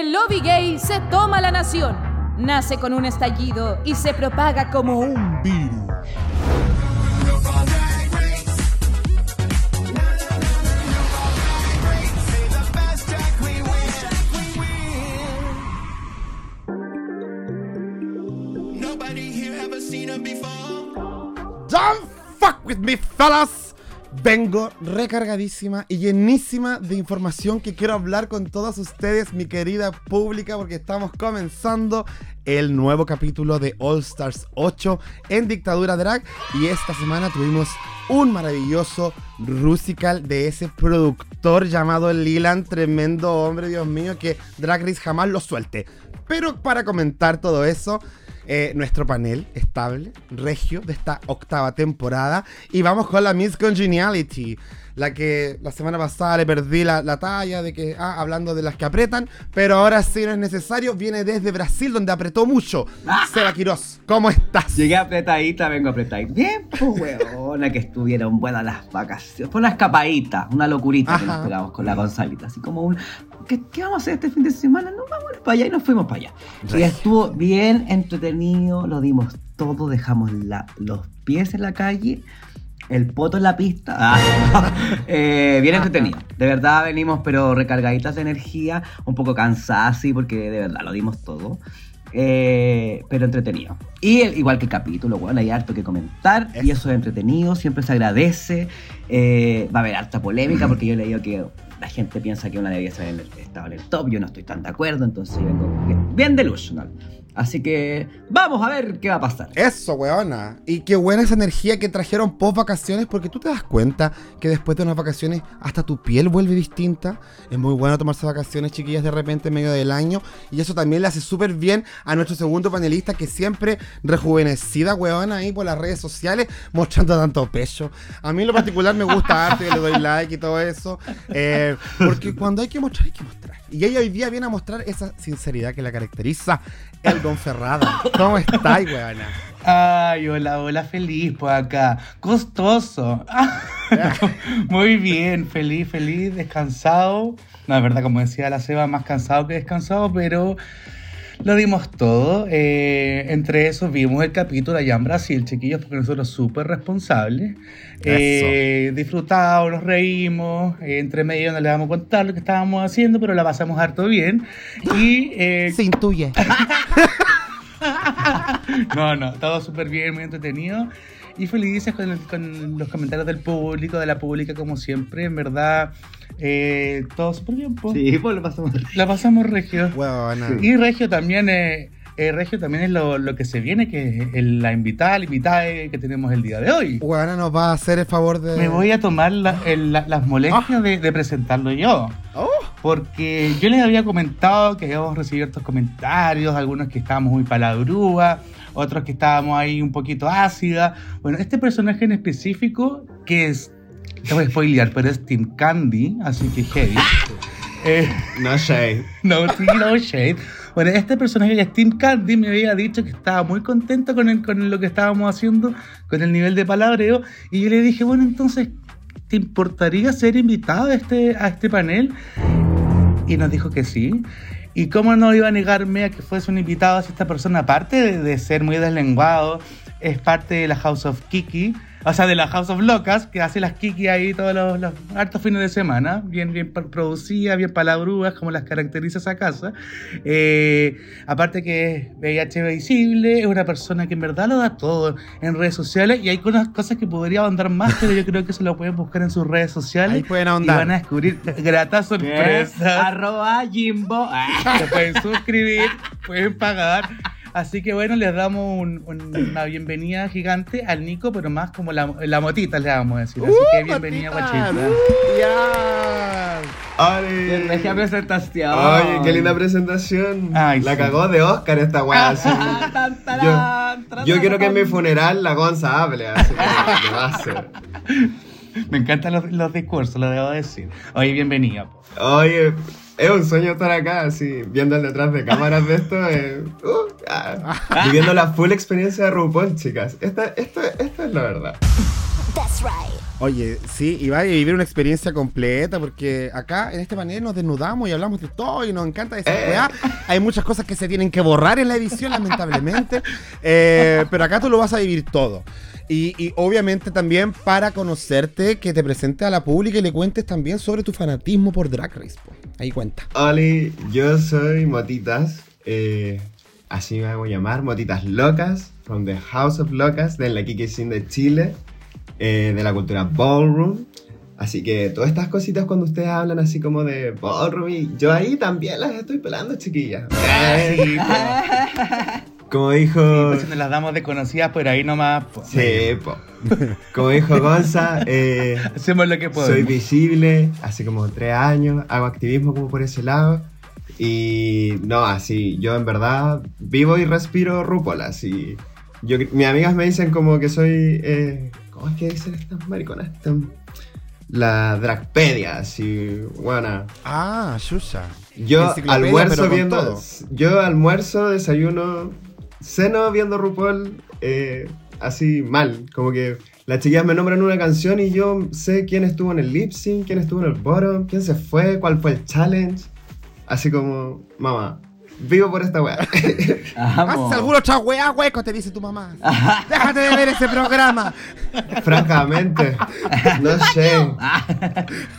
el lobby gay se toma la nación. Nace con un estallido y se propaga como un virus. Don't fuck with me, fellas. Vengo recargadísima y llenísima de información que quiero hablar con todos ustedes, mi querida pública, porque estamos comenzando el nuevo capítulo de All Stars 8 en Dictadura Drag. Y esta semana tuvimos un maravilloso Rusical de ese productor llamado Lilan, tremendo hombre, Dios mío, que Drag Race jamás lo suelte. Pero para comentar todo eso, eh, nuestro panel estable, regio, de esta octava temporada. Y vamos con la Miss Congeniality. La que la semana pasada le perdí la, la talla de que, ah, hablando de las que apretan, pero ahora sí no es necesario, viene desde Brasil donde apretó mucho. Seba Quiroz, ¿cómo estás? Llegué apretadita, vengo apretadita. Bien, pues weona, que estuvieron buenas las vacaciones. Fue una escapadita, una locurita que nos pegamos con la Gonzalita. Así como un, ¿qué, qué vamos a hacer este fin de semana? No, vamos para allá y nos fuimos para allá. Y Regio. estuvo bien entretenido, lo dimos todo, dejamos la- los pies en la calle. El poto en la pista. Ah, eh, bien entretenido. De verdad venimos, pero recargaditas de energía, un poco cansadas, sí, porque de verdad lo dimos todo. Eh, pero entretenido. Y el- igual que el capítulo, bueno, hay harto que comentar y Eso. es entretenido, siempre se agradece. Eh, va a haber harta polémica porque yo he leído que la gente piensa que una debía estar en el, estaba en el top, yo no estoy tan de acuerdo, entonces yo vengo bien, bien delusional. Así que vamos a ver qué va a pasar. Eso, weona. Y qué buena esa energía que trajeron post vacaciones, porque tú te das cuenta que después de unas vacaciones hasta tu piel vuelve distinta. Es muy bueno tomarse vacaciones, chiquillas, de repente en medio del año. Y eso también le hace súper bien a nuestro segundo panelista, que siempre rejuvenecida, weona, ahí por las redes sociales, mostrando tanto pecho. A mí en lo particular me gusta yo le doy like y todo eso. eh, porque cuando hay que mostrar, hay que mostrar. Y ella hoy día viene a mostrar esa sinceridad que la caracteriza. El Don Ferrada. ¿Cómo estáis, weona? Ay, hola, hola, feliz por acá. Costoso. Muy bien, feliz, feliz, descansado. No, es verdad, como decía la Seba, más cansado que descansado, pero lo dimos todo. Eh, entre eso vimos el capítulo allá en Brasil, chiquillos, porque nosotros súper responsables. Eh, disfrutado, nos reímos. eh, entre medio no le vamos a contar lo que estábamos haciendo, pero la pasamos harto bien. Y eh, Se intuye. no, no, todo súper bien, muy entretenido. Y felices con, el- con los comentarios del público, de la pública, como siempre. En verdad, eh, todo súper bien. po. Sí, pues lo pasamos. La pasamos regio. Y regio también, eh, eh, regio también es lo, lo que se viene, que es el- la invitada, la invitada que tenemos el día de hoy. Weona nos va a hacer el favor de. Me voy a tomar la- el- la- las molestias de, de presentarlo yo. Oh, Porque yo les había comentado que habíamos recibido estos comentarios, algunos que estábamos muy palabrúas, otros que estábamos ahí un poquito ácida. Bueno, este personaje en específico, que es, te voy a spoilear, pero es Team Candy, así que heavy. Eh, No shade. no, no shade. Bueno, este personaje que es Team Candy me había dicho que estaba muy contento con, el, con lo que estábamos haciendo, con el nivel de palabreo. Y yo le dije, bueno, entonces, ¿te importaría ser invitado a este, a este panel? Y nos dijo que sí. ¿Y cómo no iba a negarme a que fuese un invitado si esta persona, aparte de, de ser muy deslenguado, es parte de la House of Kiki? O sea, de la House of Locas, que hace las Kiki ahí todos los, los hartos fines de semana, bien, bien pro- producida, bien palabrúas, como las caracteriza esa casa. Eh, aparte que es VIH visible, es una persona que en verdad lo da todo en redes sociales y hay unas cosas que podría ahondar más, pero yo creo que se lo pueden buscar en sus redes sociales. Ahí pueden Y ahondar. van a descubrir gratas sorpresas. Arroba Jimbo. Se pueden suscribir, pueden pagar. Así que bueno, les damos un- un- una bienvenida gigante al Nico, pero más como la, la motita le vamos a decir. Así que bienvenida, motita. guachita. Ya. Qué Ay, regia presentación. Oye, qué linda presentación. Ay, la sí. cagó de Oscar esta weá. sí. Ah, tarán, Yo, quiero que en mi funeral la Gonza hable, así que lo va a hacer. Me encantan los, los discursos, lo debo decir. Oye, bienvenida. po. Oye, es un sueño estar acá, así, viendo el detrás de cámaras de esto. eh, uh, ah, viviendo la full experiencia de RuPaul, chicas. Esta, esto, esto es la verdad. That's right. Oye, sí, y va a vivir una experiencia completa porque acá en este panel nos desnudamos y hablamos de todo y nos encanta esa weá. Hay muchas cosas que se tienen que borrar en la edición, lamentablemente, Eh, pero acá tú lo vas a vivir todo. Y, y obviamente también para conocerte, que te presentes a la pública y le cuentes también sobre tu fanatismo por Drag Race. po. Ahí cuenta. Oli, yo soy Motitas, eh, así me hago llamar, Motitas Locas, from the House of Locas, de la Kiki Scene de Chile, eh, de la cultura Ballroom. Así que todas estas cositas cuando ustedes hablan así como de Ballroom, y yo ahí también las estoy pelando, chiquillas. Sí, Como dijo... pues si nos las damos desconocidas por ahí nomás. pues. Sí, po. Como dijo Gonza, eh, Hacemos lo que podemos. soy visible hace como tres años, hago activismo como por ese lado. Y no, así, yo en verdad vivo y respiro RuPaul, así. Yo, mis amigas me dicen como que soy, eh, ¿cómo es que dicen estas mariconas? Estas- La dragpedia, así, buena. Ah, Shusha. Yo almuerzo viendo, todo. yo almuerzo, desayuno, ceno viendo RuPaul, eh, así mal, como que las chiquillas me nombran una canción y yo sé quién estuvo en el lip sync, quién estuvo en el bottom, quién se fue, cuál fue el challenge, así como, mamá, vivo por esta weá. Haz alguna otra weá, hueco, te dice tu mamá. Déjate de ver ese programa. Francamente, no sé.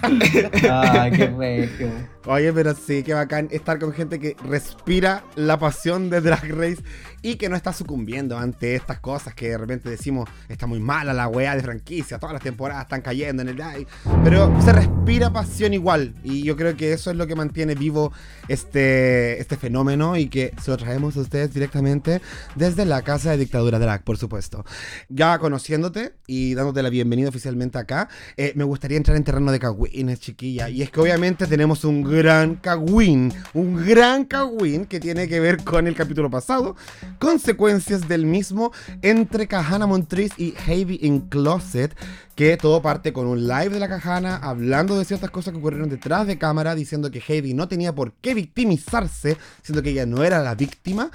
Ay, qué bello. Oye, pero sí, qué bacán estar con gente que respira la pasión de Drag Race y que no está sucumbiendo ante estas cosas que de repente decimos, está muy mala la weá de franquicia, todas las temporadas están cayendo en el live. Pero se respira pasión igual y yo creo que eso es lo que mantiene vivo este, este fenómeno y que se lo traemos a ustedes directamente desde la Casa de Dictadura Drag, por supuesto. Ya conociéndote y dándote la bienvenida oficialmente acá, eh, me gustaría entrar en terreno de cagüines, chiquilla. Y es que obviamente tenemos un gran cagüín, un gran cagüín que tiene que ver con el capítulo pasado, consecuencias del mismo entre Kahana Montriz y Heavy in Closet, que todo parte con un live de la Kahana hablando de ciertas cosas que ocurrieron detrás de cámara, diciendo que Heavy no tenía por qué victimizarse, siendo que ella no era la víctima.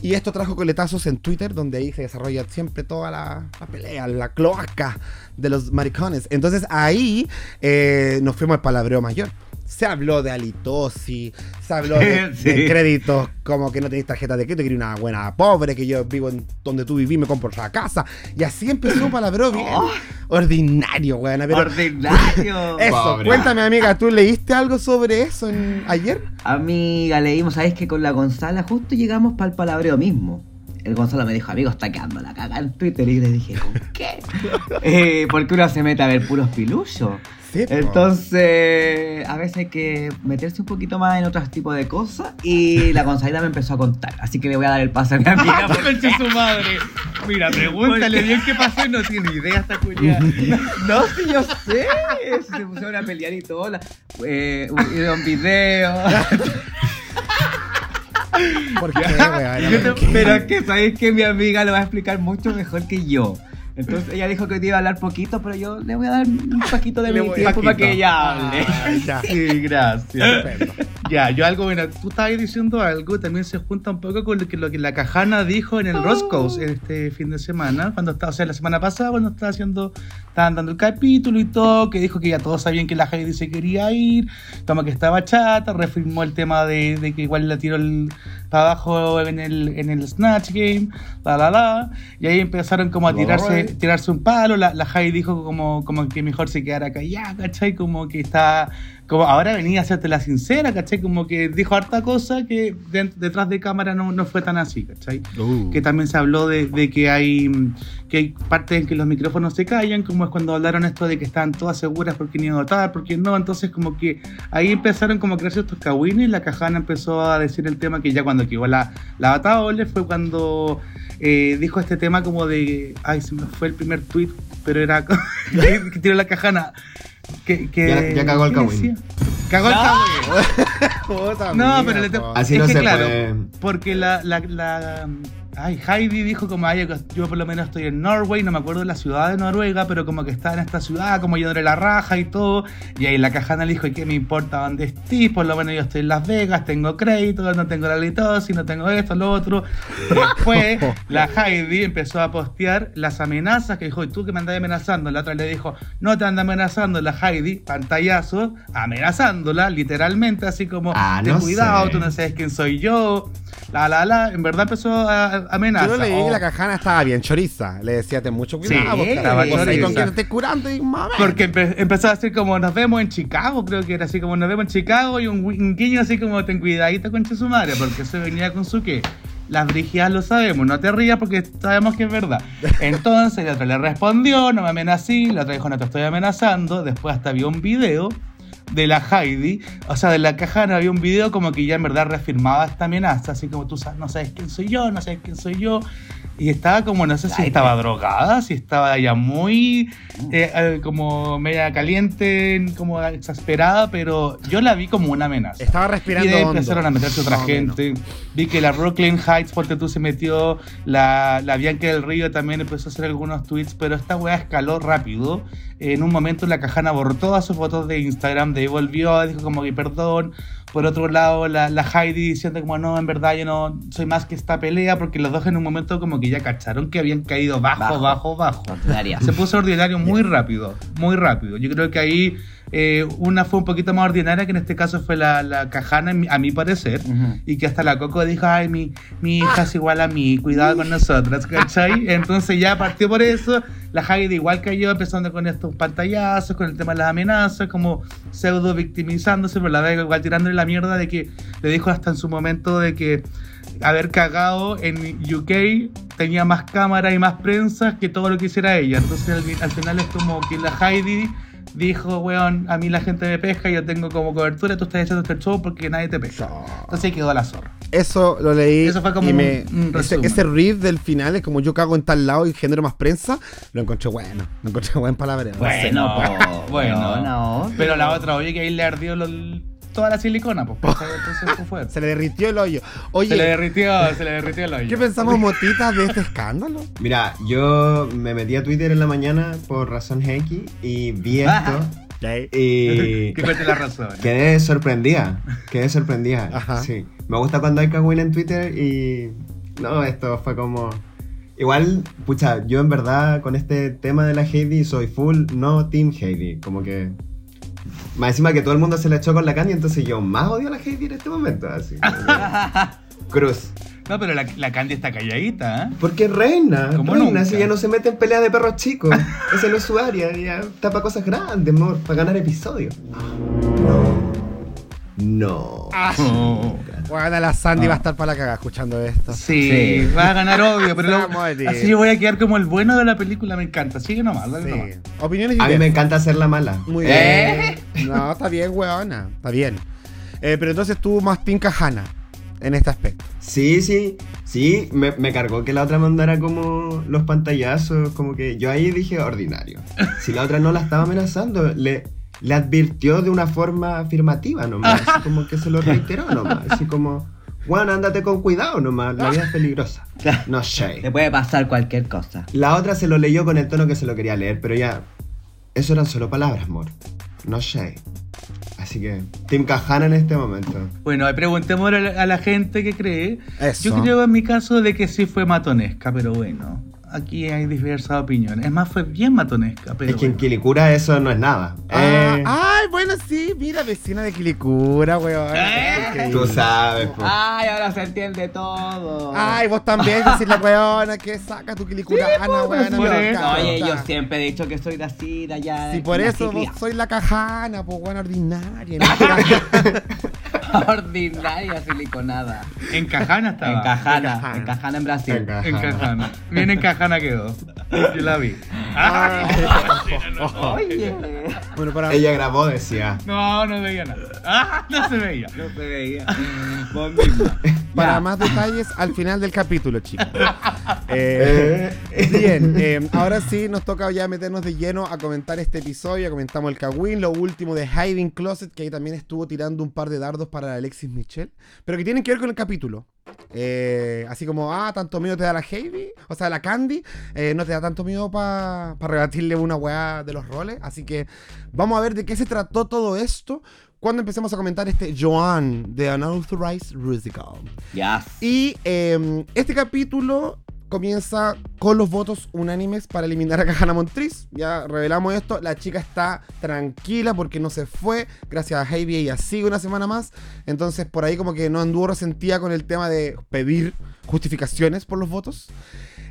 Y esto trajo coletazos en Twitter, donde ahí se desarrolla siempre toda la, la pelea, la cloaca de los maricones. Entonces ahí eh, nos fuimos al palabreo mayor. Se habló de halitosis, se habló de, Sí. de créditos como que no tenéis tarjeta de crédito, que eres una buena pobre, que yo vivo en donde tú vivís, me compro otra casa. Y así empezó un palabreo bien ordinario, weón. Ordinario. eso, Pobre. cuéntame, amiga, ¿tú leíste algo sobre eso en- ayer? Amiga, leímos, ¿sabes que con la Gonzala justo llegamos para el palabreo mismo? El Gonzalo me dijo, amigo, está quedando la caga en Twitter. Y le dije, ¿con qué? eh, porque uno se mete a ver puros piluchos. Sí. Entonces, a veces hay que meterse un poquito más en otros tipos de cosas. Y la Gonzalita me empezó a contar. Así que le voy a dar el paso a mi amiga. porque- su madre. Mira, pregúntale bien qué pasó y no tiene idea esta culiada. No, sí, yo sé. Se pusieron a pelear y todo. la- eh, un, video. ¿Por qué? pero es que sabéis que mi amiga lo va a explicar mucho mejor que yo. Entonces ella dijo que te iba a hablar poquito, pero yo le voy a dar un poquito de Le mi tiempo para que ella hable. Ya. Sí, gracias. Ya, yo algo, bueno, tú estabas diciendo algo, también se junta un poco con lo que, lo que la Cajana dijo en el Roscoe's este fin de semana, cuando estaba, o sea, la semana pasada, cuando estaba haciendo, estaban dando el capítulo y todo, que dijo que ya todos sabían que la Heidi se quería ir, como que estaba chata, reafirmó el tema de, de que igual la tiró el, para abajo en el, en el Snatch Game, la la la, y ahí empezaron como a tirarse, tirarse un palo, la, la Heidi dijo como, como que mejor se quedara callada, ¿cachai? Como que está como ahora venía a hacerte la sincera, ¿cachai? Como que dijo harta cosa que de- detrás de cámara no, no fue tan así, ¿cachai? Uh. Que también se habló de, de que hay que hay partes en que los micrófonos se callan, como es cuando hablaron esto de que estaban todas seguras porque ni votar, porque no, entonces como que ahí empezaron como a crearse estos cagüines, la cajana empezó a decir el tema que ya cuando quedó la, la Bataole fue cuando eh, dijo este tema como de, ay, se me fue el primer tweet, pero era que tiró la cajana. Que, que- Ya- ya cagó el ¿qué cagüín. decía? Cagó el. Puta, No, pero le te- po. Así es no que se claro, puede. porque la, la, la, Ay, Heidi dijo como, ay, yo por lo menos estoy en Norway, no me acuerdo la ciudad de Noruega, pero como que está en esta ciudad, como yo de la raja y todo. Y ahí la cajana le dijo, ¿y qué me importa dónde estés? Por lo menos yo estoy en Las Vegas, tengo crédito, no tengo la litosis, no tengo esto, lo otro. Después, la Heidi empezó a postear las amenazas que dijo, ¿y tú que me andas amenazando? La otra le dijo, no te anda amenazando. La Heidi, pantallazo, amenazándola, literalmente, así como, Ah, ten no cuidado, sé. tú no sabes quién soy yo. La, la, la. En verdad empezó a a amenazar. Yo leí Oh. la cajana estaba bien choriza. Le decía, ten mucho cuidado, Sí, porque estaba vos ahí con estés curando y. Porque empe- empezó a decir como nos vemos en Chicago, creo que era así como nos vemos en Chicago y un guiño así como ten cuidadito con su madre, porque se venía con su qué. Las brigias lo sabemos, no te rías porque sabemos que es verdad. Entonces la otra le respondió, no me amenací, la otra dijo no te estoy amenazando, después hasta vio un video de la Heidi, o sea, de la cajana había un video como que ya en verdad reafirmaba esta amenaza, así como tú sabes, no sabes quién soy yo, no sabes quién soy yo, y estaba como, no sé si Ay, estaba drogada, si estaba ya muy, eh, como media caliente, como exasperada, pero yo la vi como una amenaza. Estaba Y respirando hondo. empezaron a meterse otra gente. Vi que la Brooklyn Heights, porque tú se metió, la, la Bianca del Río también empezó a hacer algunos tweets, pero esta weá escaló rápido. En un momento la cajana borró todas sus fotos de Instagram, de ahí volvió, dijo como que perdón. Por otro lado, la, la Heidi diciendo como no, en verdad yo no soy más que esta pelea, porque los dos en un momento como que ya cacharon que habían caído bajo, Bajo. bajo, bajo. Se puso ordinario muy rápido, muy rápido. Yo creo que ahí eh, una fue un poquito más ordinaria, que en este caso fue la, la cajana, a mi parecer, y que hasta la Coco dijo, ay, mi, mi hija es igual a mí, cuidado con nosotras, ¿cachai? Entonces ya partió por eso, la Heidi igual cayó empezando con estos pantallazos, con el tema de las amenazas, como pseudo victimizándose, pero la Vega igual tirándole la mierda de que le dijo hasta en su momento de que haber cagado en UK tenía más cámara y más prensa que todo lo que hiciera ella. Entonces al, al final es como que la Heidi dijo, weón, a mí la gente me pesca, yo tengo como cobertura, tú estás haciendo este show porque nadie te pesca. Entonces ahí quedó la zorra. Eso lo leí. Eso fue como y me- un- ese, ese riff del final es como yo cago en tal lado y genero más prensa. Lo encontré bueno. Lo encontré buen palabreo. No sé, Bueno, no, bueno. no. Pero la otra, oye, que ahí le ardió lo- toda la silicona, pues. ¿cachai? Entonces fue. Se le derritió el hoyo. Oye, Se le derritió, se le derritió el hoyo. ¿qué pensamos motitas de este escándalo? Mira, yo me metí a Twitter en la mañana por razón X y vi esto y Que cuente la razón. quedé sorprendida. Quedé sorprendida. Ajá. Sí. Me gusta cuando hay cagüín en Twitter y. No, esto fue como. Igual, pucha, yo en verdad con este tema de la Heidi soy full no Team Heidi. Como que. Más encima que todo el mundo se la echó con la Candy, entonces yo más odio a la Heidi en este momento. Así. Cruz. No, pero la, la Candy está calladita, ¿eh? Porque reina, Como reina, nunca. si ya no se mete en pelea de perros chicos. Esa no es su área, ella tapa cosas grandes, amor, para ganar episodios. No. No. Bueno, la Sandy va a estar para la cagada escuchando esto. Sí, Sí. va a ganar obvio, pero lo- así yo voy a quedar como el bueno de la película, me encanta. Sigue nomás, dale Sí. nomás. Opiniones A mí me encanta hacer la mala. Muy ¿Eh? bien. No, está bien, weona. Está bien. Eh, pero entonces tú más pinca Hanna en este aspecto. Sí, sí, sí, me, me cargó que la otra mandara como los pantallazos, como que yo ahí dije ordinario. Si la otra no la estaba amenazando, le, le advirtió de una forma afirmativa nomás, así como que se lo reiteró nomás, así como, bueno, ándate con cuidado nomás, la vida es peligrosa. No sé. Te puede pasar cualquier cosa. La otra se lo leyó con el tono que se lo quería leer, pero ya, eso eran solo palabras, amor. No sé. Así que, Team Cajana en este momento. Bueno, ahí preguntémosle a la, a la gente que cree. Eso. Yo creo en mi caso de que sí fue matonesca, pero bueno. Aquí hay diversas opiniones. Es más, fue bien matonesca, pero es que en. Quilicura eso no es nada. Ah, Eh, ay, bueno, sí, mira, vecina de Quilicura, weón. ¿Eh? tú sabes, po. Ay, ahora se entiende todo. Ay, vos también decís la weona que saca tu quilicurana, weona. por me eso. encanta. Oye, yo siempre he dicho que soy de así, de allá. Sí, por eso vos soy la cajana, pues buena ordinaria. Ordinaria siliconada. En Cajana estaba. En Cajana, en Cajana en Brasil. En Cajana. En Cajana. Bien en Cajana quedó. Yo la vi. Ay. Oye. bueno, para, Ella grabó, decía. No, no veía nada. Ah, no se veía. No se veía. Vos misma. Para más detalles al final del capítulo, chicos. Eh, bien, eh, ahora sí nos toca ya meternos de lleno a comentar este episodio. Ya comentamos el Kawin, lo último de Hiding Closet, que ahí también estuvo tirando un par de dardos para Alexis Michel, pero que tienen que ver con el capítulo. Eh, así como, ah, tanto miedo te da la Heavy, o sea, la Candy, eh, no te da tanto miedo para rebatirle una weá de los roles. Así que vamos a ver de qué se trató todo esto cuando empecemos a comentar este Joan de Unauthorized Musical. Ya. Y eh, este capítulo comienza con los votos unánimes para eliminar a Cajana Montriz. Ya revelamos esto. La chica está tranquila porque no se fue. Gracias a Heavy ella sigue una semana más. Entonces por ahí como que no anduvo resentida con el tema de pedir justificaciones por los votos.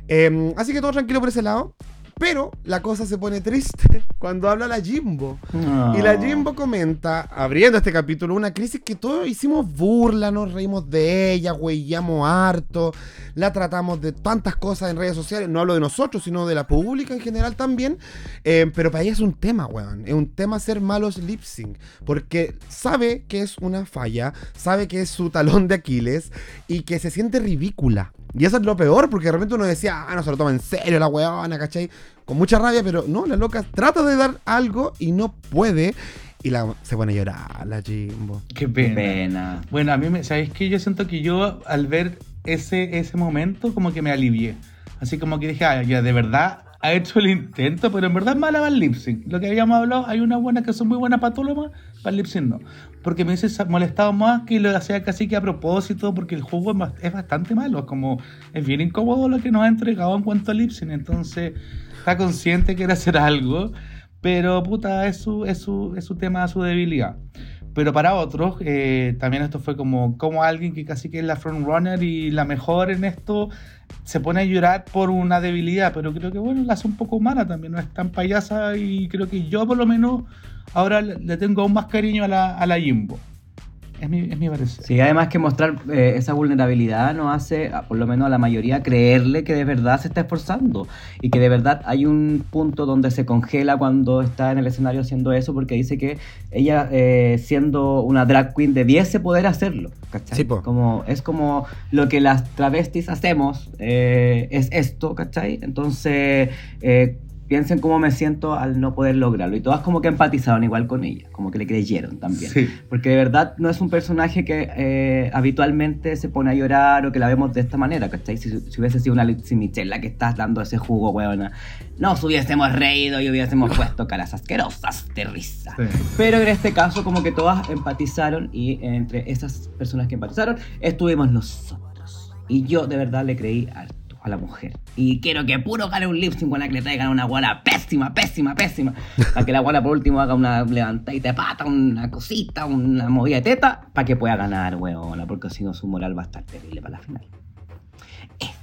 Eh, así que todo tranquilo por ese lado. Pero la cosa se pone triste cuando habla la Jimbo. Y la Jimbo comenta, abriendo este capítulo, una crisis que todos hicimos burla, nos reímos de ella, huellamos harto, la tratamos de tantas cosas en redes sociales. No hablo de nosotros, sino de la pública en general también. Eh, pero para ella es un tema, weón. Es un tema ser malos lip sync. Porque sabe que es una falla, sabe que es su talón de Aquiles y que se siente ridícula. Y eso es lo peor, porque de repente uno decía, ah, no se lo toma en serio la weona, ¿cachai? Con mucha rabia, pero no, la loca trata de dar algo y no puede. Y la, se pone a llorar la Jimbo. Qué Qué pena. pena. Bueno, a mí, me, ¿sabéis qué? Yo siento que yo al ver ese, ese momento como que me alivié. Así como que dije, ah, ya de verdad ha hecho el intento, pero en verdad es mala para el lip. Lo que habíamos hablado, hay unas buenas que son muy buenas patólogas, para el lip sync no. Porque me hubiese molestado más que lo hacía casi que a propósito, porque el juego es, bast- es bastante malo. Es como, es bien incómodo lo que nos ha entregado en cuanto a lip. Entonces, está consciente que quiere hacer algo, pero puta, es su, es su, es su tema, su debilidad. Pero para otros, eh, también esto fue como, como alguien que casi que es la frontrunner y la mejor en esto, se pone a llorar por una debilidad, pero creo que bueno, la hace un poco humana también, no es tan payasa y creo que yo por lo menos ahora le tengo aún más cariño a la, a la Jimbo. Es mi, es mi parecer. Sí, además que mostrar eh, esa vulnerabilidad nos hace, por lo menos a la mayoría, creerle que de verdad se está esforzando y que de verdad hay un punto donde se congela cuando está en el escenario haciendo eso porque dice que ella, eh, siendo una drag queen, debiese poder hacerlo. ¿cachai? Sí. Como, es como lo que las travestis hacemos, eh, es esto, ¿cachai? Entonces, eh, piensen cómo me siento al no poder lograrlo. Y todas como que empatizaron igual con ella, como que le creyeron también. Sí. Porque de verdad no es un personaje que eh, habitualmente se pone a llorar o que la vemos de esta manera, ¿cachai? Si, si hubiese sido una Lizzie Michelle la que estás dando ese jugo, weona, nos hubiésemos reído y hubiésemos puesto caras asquerosas de risa. Sí. Pero en este caso como que todas empatizaron y entre esas personas que empatizaron estuvimos nosotros. Y yo de verdad le creí harto a la mujer. Y quiero que puro gane un lip sync con la que le traigan una guana pésima, pésima, pésima. Para que la guana por último haga una levantadita de pata, una cosita, una movida de teta, para que pueda ganar, weona, porque si no su moral va a estar terrible para la final.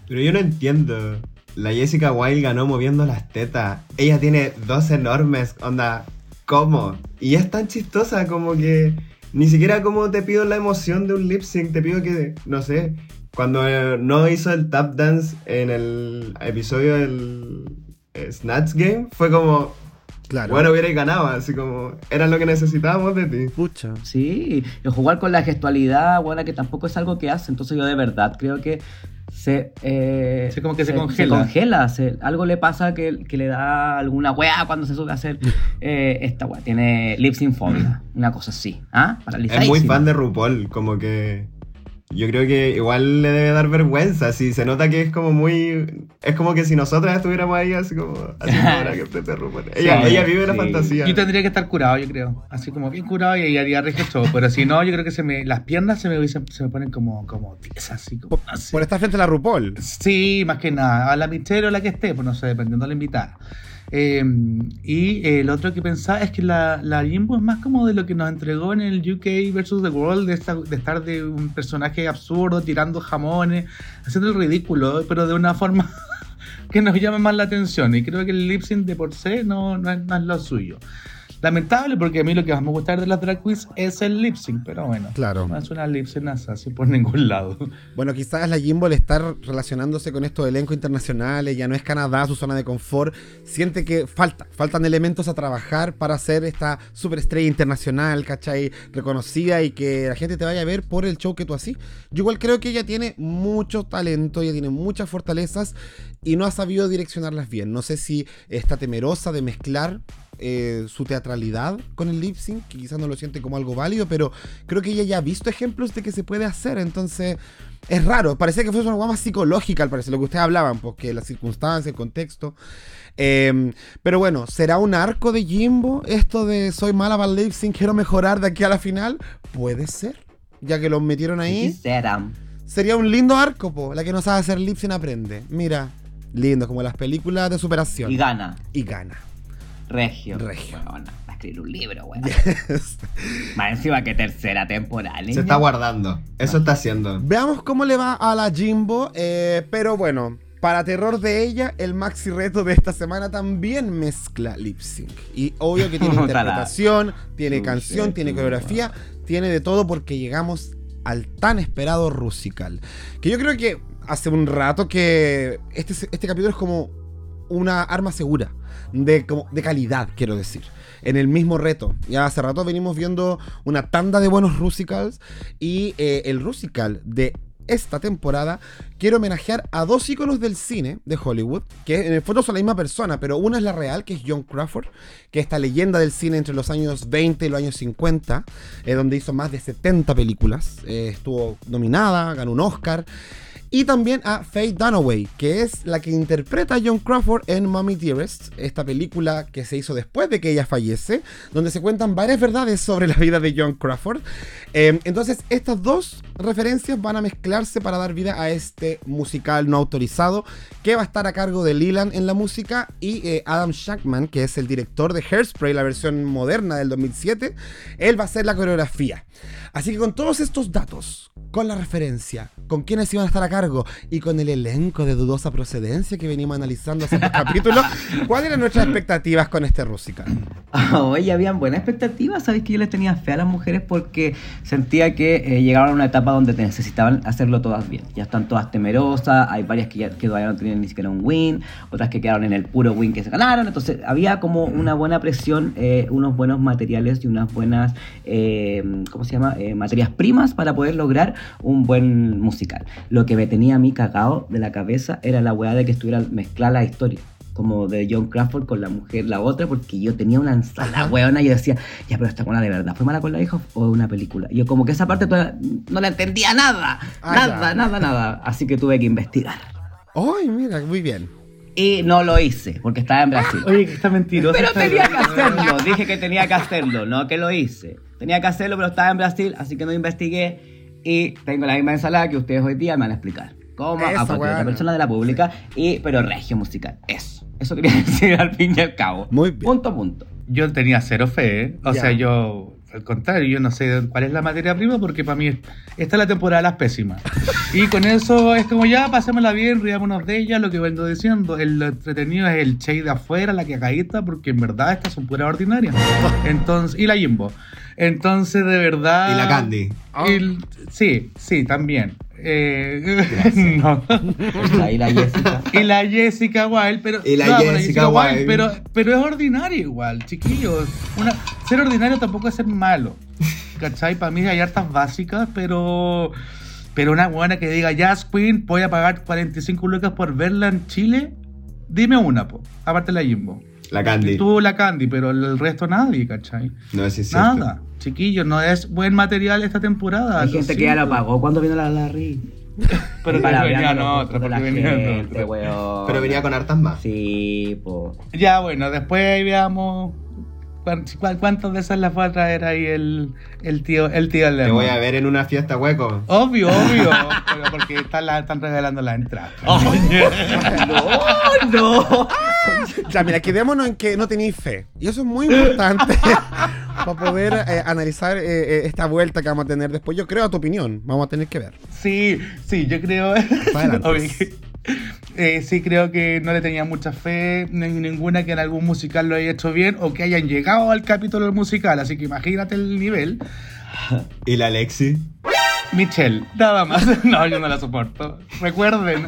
Pero yo no entiendo. La Jessica Wilde ganó moviendo las tetas. Ella tiene dos enormes, onda, ¿cómo? Y es tan chistosa como que ni siquiera como te pido la emoción de un lip sync, te pido que, no sé, cuando eh, no hizo el tap dance en el episodio del eh, Snatch Game, fue como, Claro. bueno, hubierais ganado, así como, era lo que necesitábamos de ti. Pucha. Sí, y jugar con la gestualidad, bueno, que tampoco es algo que hace. Entonces yo de verdad creo que se... eh, Sí, como que se congela. congela, se- algo le pasa que, que le da alguna weá cuando se sube a hacer eh, esta weá. Tiene lip fobia, una cosa así. ¿Ah? Es muy fan de RuPaul, como que yo creo que igual le debe dar vergüenza, si se nota que es como muy... Es como que si nosotras estuviéramos ahí así como ahora que frente a RuPaul. Ella, Sí, ella vive la sí. fantasía. Yo tendría que estar curado, yo creo. Así como bien curado y ahí haría show. Pero si no, yo creo que se me, las piernas se me, hubiesen- se me ponen como, como tiesas, así como así. Por estar frente a la RuPaul. Sí, más que nada. A la Michelle o la que esté, pues no sé, dependiendo de la invitada. Eh, y lo otro que pensaba es que la, la Jimbo es más como de lo que nos entregó en el UK versus The World, de, esta- de estar de un personaje absurdo, tirando jamones, haciendo el ridículo, pero de una forma que nos llama más la atención. Y creo que el lip sync de por sí no, no, es, no es lo suyo. Lamentable porque a mí lo que más me gusta de las drag queens es el lip sync, pero bueno. Claro. No es una lip sync así por ningún lado. Bueno, quizás la Jimbo al estar relacionándose con estos elencos internacionales, ya no es Canadá su zona de confort, siente que falta, faltan elementos a trabajar para ser esta superestrella internacional, ¿cachai? Reconocida y que la gente te vaya a ver por el show que tú así. Yo igual creo que ella tiene mucho talento, ella tiene muchas fortalezas y no ha sabido direccionarlas bien. No sé si está temerosa de mezclar eh, su teatralidad con el lip sync, que quizás no lo siente como algo válido, pero creo que ella ya ha visto ejemplos de que se puede hacer, entonces es raro, parecía que fue una guama más psicológica, al parecer, lo que ustedes hablaban, porque las circunstancias, el contexto. Eh, pero bueno, ¿será un arco de Jimbo esto de soy mala para el lip sync, quiero mejorar de aquí a la final? Puede ser, ya que lo metieron ahí. Sería un lindo arco, po. La que no sabe hacer lip sync aprende. Mira, lindo, como las películas de superación. Y gana. Y gana. Regio. Regio. Bueno, va a escribir un libro, weón. Más encima que tercera temporada. Se está guardando. Eso está haciendo. Veamos cómo le va a la Jimbo. eh, pero bueno, para terror de ella, el maxi reto de esta semana también mezcla lip sync. Y obvio que tiene interpretación, tiene canción, tiene coreografía, tiene de todo porque llegamos al tan esperado Rusical. Que yo creo que hace un rato que este, este capítulo es como una arma segura, de, como, de calidad, quiero decir. En el mismo reto. Ya hace rato venimos viendo una tanda de buenos Rusicals y eh, el Rusical de esta temporada quiero homenajear a dos íconos del cine de Hollywood, que en el fondo son la misma persona, pero una es la real, que es John Crawford, que es esta leyenda del cine entre los años 20 y los años 50, eh, donde hizo más de 70 películas, eh, estuvo nominada, ganó un Oscar. Y también a Faye Dunaway, que es la que interpreta a John Crawford en Mommy Dearest, esta película que se hizo después de que ella fallece, donde se cuentan varias verdades sobre la vida de John Crawford. Eh, entonces, estas dos referencias van a mezclarse para dar vida a este musical no autorizado, que va a estar a cargo de Leland en la música y eh, Adam Shackman, que es el director de Hairspray, la versión moderna del 2007, él va a hacer la coreografía. Así que con todos estos datos, con la referencia, con quienes iban a estar a cargo y con el elenco de dudosa procedencia que venimos analizando hace estos capítulos, ¿cuáles eran nuestras expectativas con este Rusical? Oye, habían buenas expectativas. Sabéis que yo les tenía fe a las mujeres porque sentía que eh, llegaban a una etapa donde necesitaban hacerlo todas bien. Ya están todas temerosas. Hay varias que, ya, que todavía no tenían ni siquiera un win. Otras que quedaron en el puro win que se ganaron. Entonces había como una buena presión, eh, unos buenos materiales y unas buenas, eh, ¿cómo se llama? Eh, materias primas para poder lograr un buen musical. Lo que tenía a mí cagado de la cabeza era la weá de que estuviera mezclada la historia como de John Crawford con la mujer, la otra, porque yo tenía una ensalada weona y yo decía, ya, pero esta buena de verdad, ¿fue mala con la hija o una película? Y yo como que esa parte toda- no la entendía nada, Ah, nada, ya. nada, nada. Así que tuve que investigar. ¡Ay, mira, muy bien! Y no lo hice, porque estaba en Brasil. Oye, que está mentiroso. Pero tenía que hacerlo, dije que tenía que hacerlo, no que lo hice. Tenía que hacerlo, pero estaba en Brasil, así que no investigué y tengo la misma ensalada que ustedes hoy día me van a explicar. Como Eso, a cualquier otra bueno. persona de la pública, y, pero regio musical. Eso. Eso quería decir al fin y al cabo. Muy bien. Punto, punto. Yo tenía cero fe, ¿eh? O Ya. sea, yo, al contrario, yo no sé cuál es la materia prima porque para mí es- esta es la temporada de las pésimas. Y con eso es como ya, pasémosla bien, riámonos de ella, lo que vengo diciendo. El entretenido es el Che de afuera, la cagadita, porque en verdad estas son puras ordinarias. Entonces, y la Jimbo. Entonces, de verdad. Y la Candy. el- sí, sí, también. Eh, no. Ahí la Jessica. Y la Jessica Wilde, pero. Y la no, Jessica Wilde. pero, pero es ordinaria igual, chiquillos. Una, ser ordinario tampoco es ser malo. ¿Cachai? Para mí hay hartas básicas, pero. Pero una buena que diga, Jazz Queen, voy a pagar 45 lucas por verla en Chile. Dime una, po. Aparte la Jimbo. La Candy. Tú la Candy, pero el resto nadie, ¿cachai? No es cierto. Nada. Chiquillos, no es buen material esta temporada. Hay gente que ya lo pagó cuando vino la Larry. Pero Para de los otra, porque gente, otra. Pero venía con hartas más. Sí, po. Ya, bueno, después ahí veamos cuántas de esas las fue a traer ahí el, el tío el tío Te Lemon. voy a ver en una fiesta hueco. Obvio, obvio, pero porque están, la- están regalando la entrada. ¡No, no! Ya, mira, quedémonos en que no tenéis fe. Y eso es muy importante para poder eh, analizar eh, eh, esta vuelta que vamos a tener después. Yo creo a tu opinión. Vamos a tener que ver. Sí, sí, yo creo. adelante. Eh, sí, creo que no le tenía mucha fe, ni ninguna que en algún musical lo haya hecho bien o que hayan llegado al capítulo del musical. Así que imagínate el nivel. Y la Lexi. Michelle, nada más. No, yo no la soporto. Recuerden,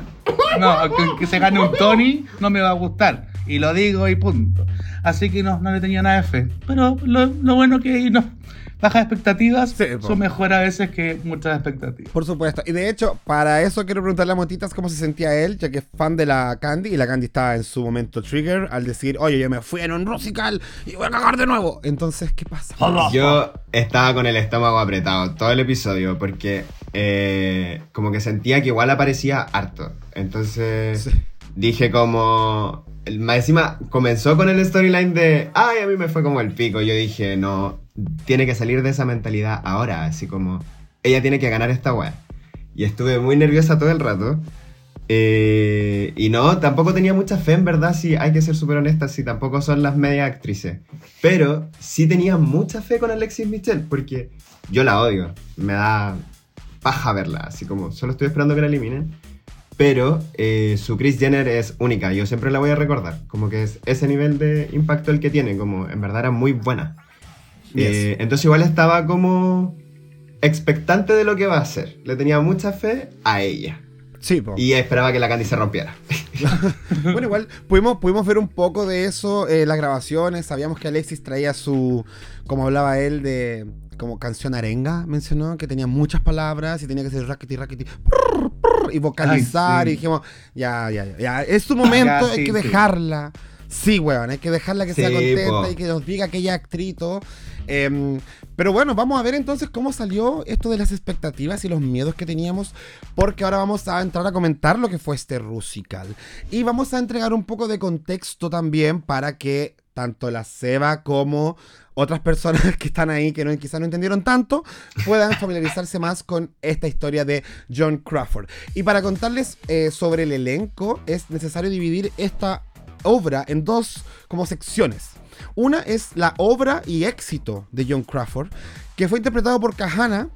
no, que, que se gane un Tony no me va a gustar. Y lo digo y punto. Así que no, no le tenía nada de fe. Pero lo, lo bueno que no, bajas expectativas Sí, son mejor a veces que muchas expectativas. Por supuesto. Y de hecho, para eso quiero preguntarle a Motitas cómo se sentía él, ya que es fan de la Candy. Y la Candy estaba en su momento trigger al decir, oye, yo me fui en un musical y voy a cagar de nuevo. Entonces, ¿qué pasa? Yo estaba con el estómago apretado todo el episodio porque eh, como que sentía que igual aparecía harto. Entonces Sí. dije como... Más encima comenzó con el storyline de... Ay, a mí me fue como el pico. Yo dije, no, tiene que salir de esa mentalidad ahora. Así como, ella tiene que ganar esta weá. Y estuve muy nerviosa todo el rato. Eh, y no, tampoco tenía mucha fe, en verdad, si hay que ser súper honestas, si tampoco son las media actrices. Pero sí tenía mucha fe con Alexis Michelle, porque yo la odio. Me da paja verla, así como solo estoy esperando que la eliminen. Pero eh, su Chris Jenner es única, yo siempre la voy a recordar. Como que es ese nivel de impacto el que tiene, como en verdad era muy buena. Eh, entonces igual estaba como expectante de lo que va a hacer. Le tenía mucha fe a ella. Sí, po. Y esperaba que la Candy se rompiera. Bueno, igual pudimos, pudimos ver un poco de eso en las grabaciones. Sabíamos que Alexis traía su, como hablaba él, de como canción arenga, mencionó, que tenía muchas palabras y tenía que ser rackety, rackety, prr, prr, y vocalizar. Ay, sí. Y dijimos, ya, ya, ya, ya, es su momento, Ya, hay sí, que sí. dejarla. Sí, weón, hay que dejarla que sea Sí, contenta po. y que nos diga que ella es actrito. Em, pero bueno, vamos a ver entonces cómo salió esto de las expectativas y los miedos que teníamos, porque ahora vamos a entrar a comentar lo que fue este Rusical. Y vamos a entregar un poco de contexto también para que tanto la Seba como otras personas que están ahí que no, quizás no entendieron tanto puedan familiarizarse más con esta historia de John Crawford. Y para contarles eh, sobre el elenco es necesario dividir esta obra en dos como secciones. Una es la obra y éxito de John Crawford, que fue interpretado por Kahana,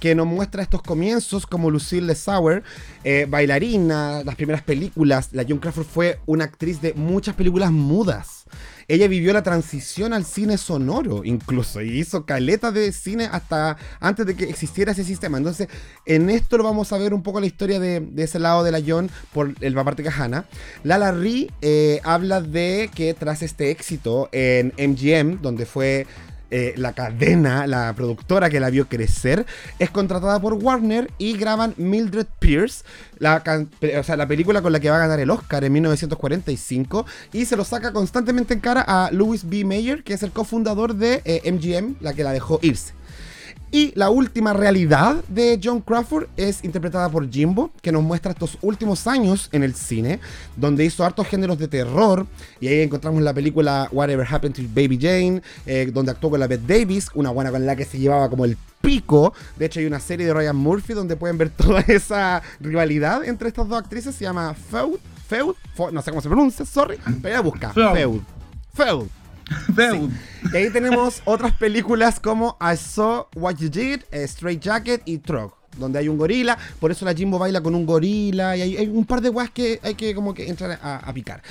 que nos muestra estos comienzos como Lucille Lesauer, eh, bailarina, las primeras películas. La John Crawford fue una actriz de muchas películas mudas. Ella vivió la transición al cine sonoro, incluso, y hizo caleta de cine hasta antes de que existiera ese sistema. Entonces, en esto lo vamos a ver un poco la historia de, de ese lado de la John por el paparte Kahana. Lala Ri eh, habla de que tras este éxito en MGM, donde fue eh, la cadena, la productora que la vio crecer, es contratada por Warner y graban Mildred Pierce, la, o sea, la película con la que va a ganar el Oscar en 1945, y se lo saca constantemente en cara a Louis B. Mayer, que es el cofundador de eh, MGM, la que la dejó irse. Y la última realidad de John Crawford es interpretada por Jimbo, que nos muestra estos últimos años en el cine, donde hizo hartos géneros de terror. Y ahí encontramos la película Whatever Happened to Baby Jane, eh, donde actuó con la Bette Davis, una buena con la que se llevaba como el pico. De hecho, hay una serie de Ryan Murphy donde pueden ver toda esa rivalidad entre estas dos actrices. Se llama Feud, Feud, Fo- no sé cómo se pronuncia, sorry, pero ya busca. Feud. Feud. Y ahí tenemos otras películas como I Saw What You Did, eh, Straight Jacket y Trog, donde hay un gorila. Por eso la Jimbo baila con un gorila. Y hay, un par de weas que hay que como que entrar a, picar.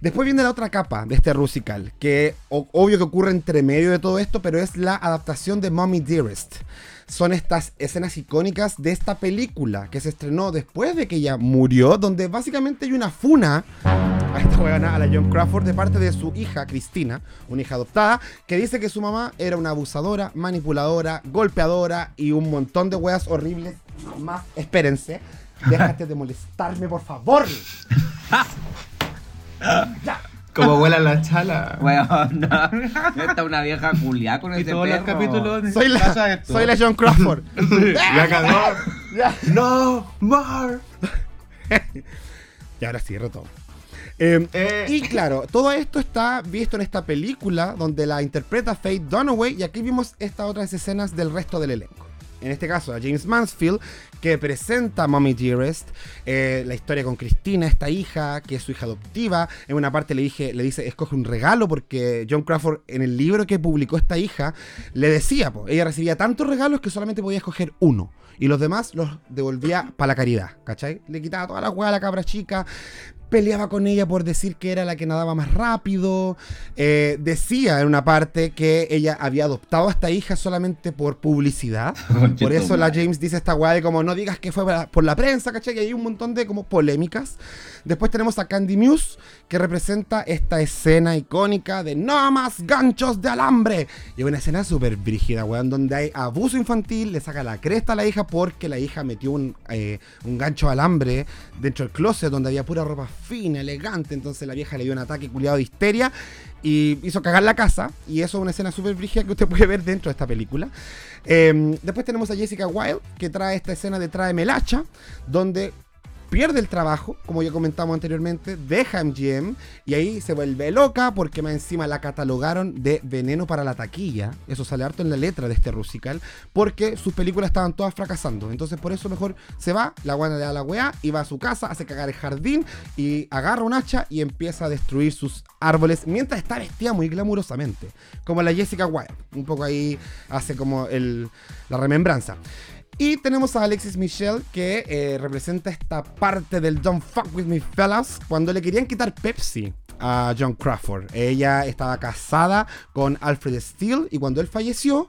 Después viene la otra capa de este Rusical, que obvio que ocurre entre medio de todo esto, pero es la adaptación de Mommy Dearest. Son estas escenas icónicas de esta película que se estrenó después de que ella murió, donde básicamente hay una funa a esta weona, a la John Crawford, de parte de su hija Cristina, una hija adoptada, que dice que su mamá era una abusadora, manipuladora, golpeadora y un montón de weas horribles. Más, espérense, déjate de molestarme, por favor. Como vuela la chala. Bueno, no. Esta una vieja culia con Y ese todos los perro. capítulos Soy la, esto. soy la John Crawford. La cagó. Ya. No, Mar. Y ahora cierro todo. Eh, Eh. Y claro, todo esto está visto en esta película donde la interpreta Faye Dunaway y aquí vimos estas otras escenas del resto del elenco. En este caso, a James Mansfield, que presenta a Mommy Dearest, eh, la historia con Cristina, esta hija, que es su hija adoptiva. En una parte le, dije, le dice, escoge un regalo, porque John Crawford, en el libro que publicó esta hija, le decía, po, ella recibía tantos regalos que solamente podía escoger uno. Y los demás los devolvía para la caridad, ¿cachai? Le quitaba toda la hueá a la cabra chica. Peleaba con ella por decir que era la que nadaba más rápido. Eh, decía en una parte que ella había adoptado a esta hija solamente por publicidad. por eso la James dice esta weá de como no digas que fue por la- prensa, ¿cachai? Y hay un montón de como polémicas. Después tenemos a Candy Muse, que representa esta escena icónica de no más ganchos de alambre. Y una escena súper brígida, weón, donde hay abuso infantil, le saca la cresta a la hija porque la hija metió un, eh, un gancho de alambre dentro del closet donde había pura ropa fina, elegante. Entonces la vieja le dio un ataque culiado de histeria y hizo cagar la casa. Y eso es una escena súper brígida que usted puede ver dentro de esta película. Eh, después tenemos a Jessica Wilde, que trae esta escena de Tráeme el donde pierde el trabajo, como ya comentamos anteriormente, deja MGM y ahí se vuelve loca porque más encima la catalogaron de veneno para la taquilla. Eso sale harto en la letra de este Rusical, porque sus películas estaban todas fracasando. Entonces por eso mejor se va, la guana le da la weá y va a su casa, hace cagar el jardín y agarra un hacha y empieza a destruir sus árboles mientras está vestida muy glamurosamente, como la Jessica Wilde. Un poco ahí hace como el, la remembranza. Y tenemos a Alexis Michelle que eh, representa esta parte del Don't Fuck With Me Fellas cuando le querían quitar Pepsi a John Crawford. Ella estaba casada con Alfred Steele y cuando él falleció,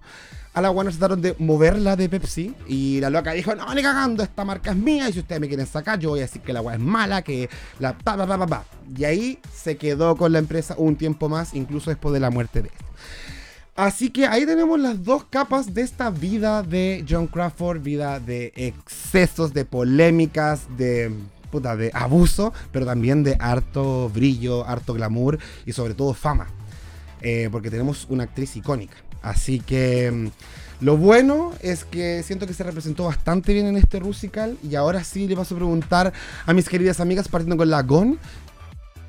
a la Warner trataron de moverla de Pepsi y la loca dijo, no, ni cagando, esta marca es mía y si ustedes me quieren sacar, yo voy a decir que la weá es mala, que la pa, pa, pa. Y ahí se quedó con la empresa un tiempo más, incluso después de la muerte de él. Así que ahí tenemos las dos capas de esta vida de John Crawford, vida de excesos, de polémicas, de puta, de abuso, pero también de harto brillo, harto glamour y sobre todo fama. Eh, porque tenemos una actriz icónica. Así que mm, lo bueno es que siento que se representó bastante bien en este musical y ahora sí le paso a preguntar a mis queridas amigas, partiendo con la GON,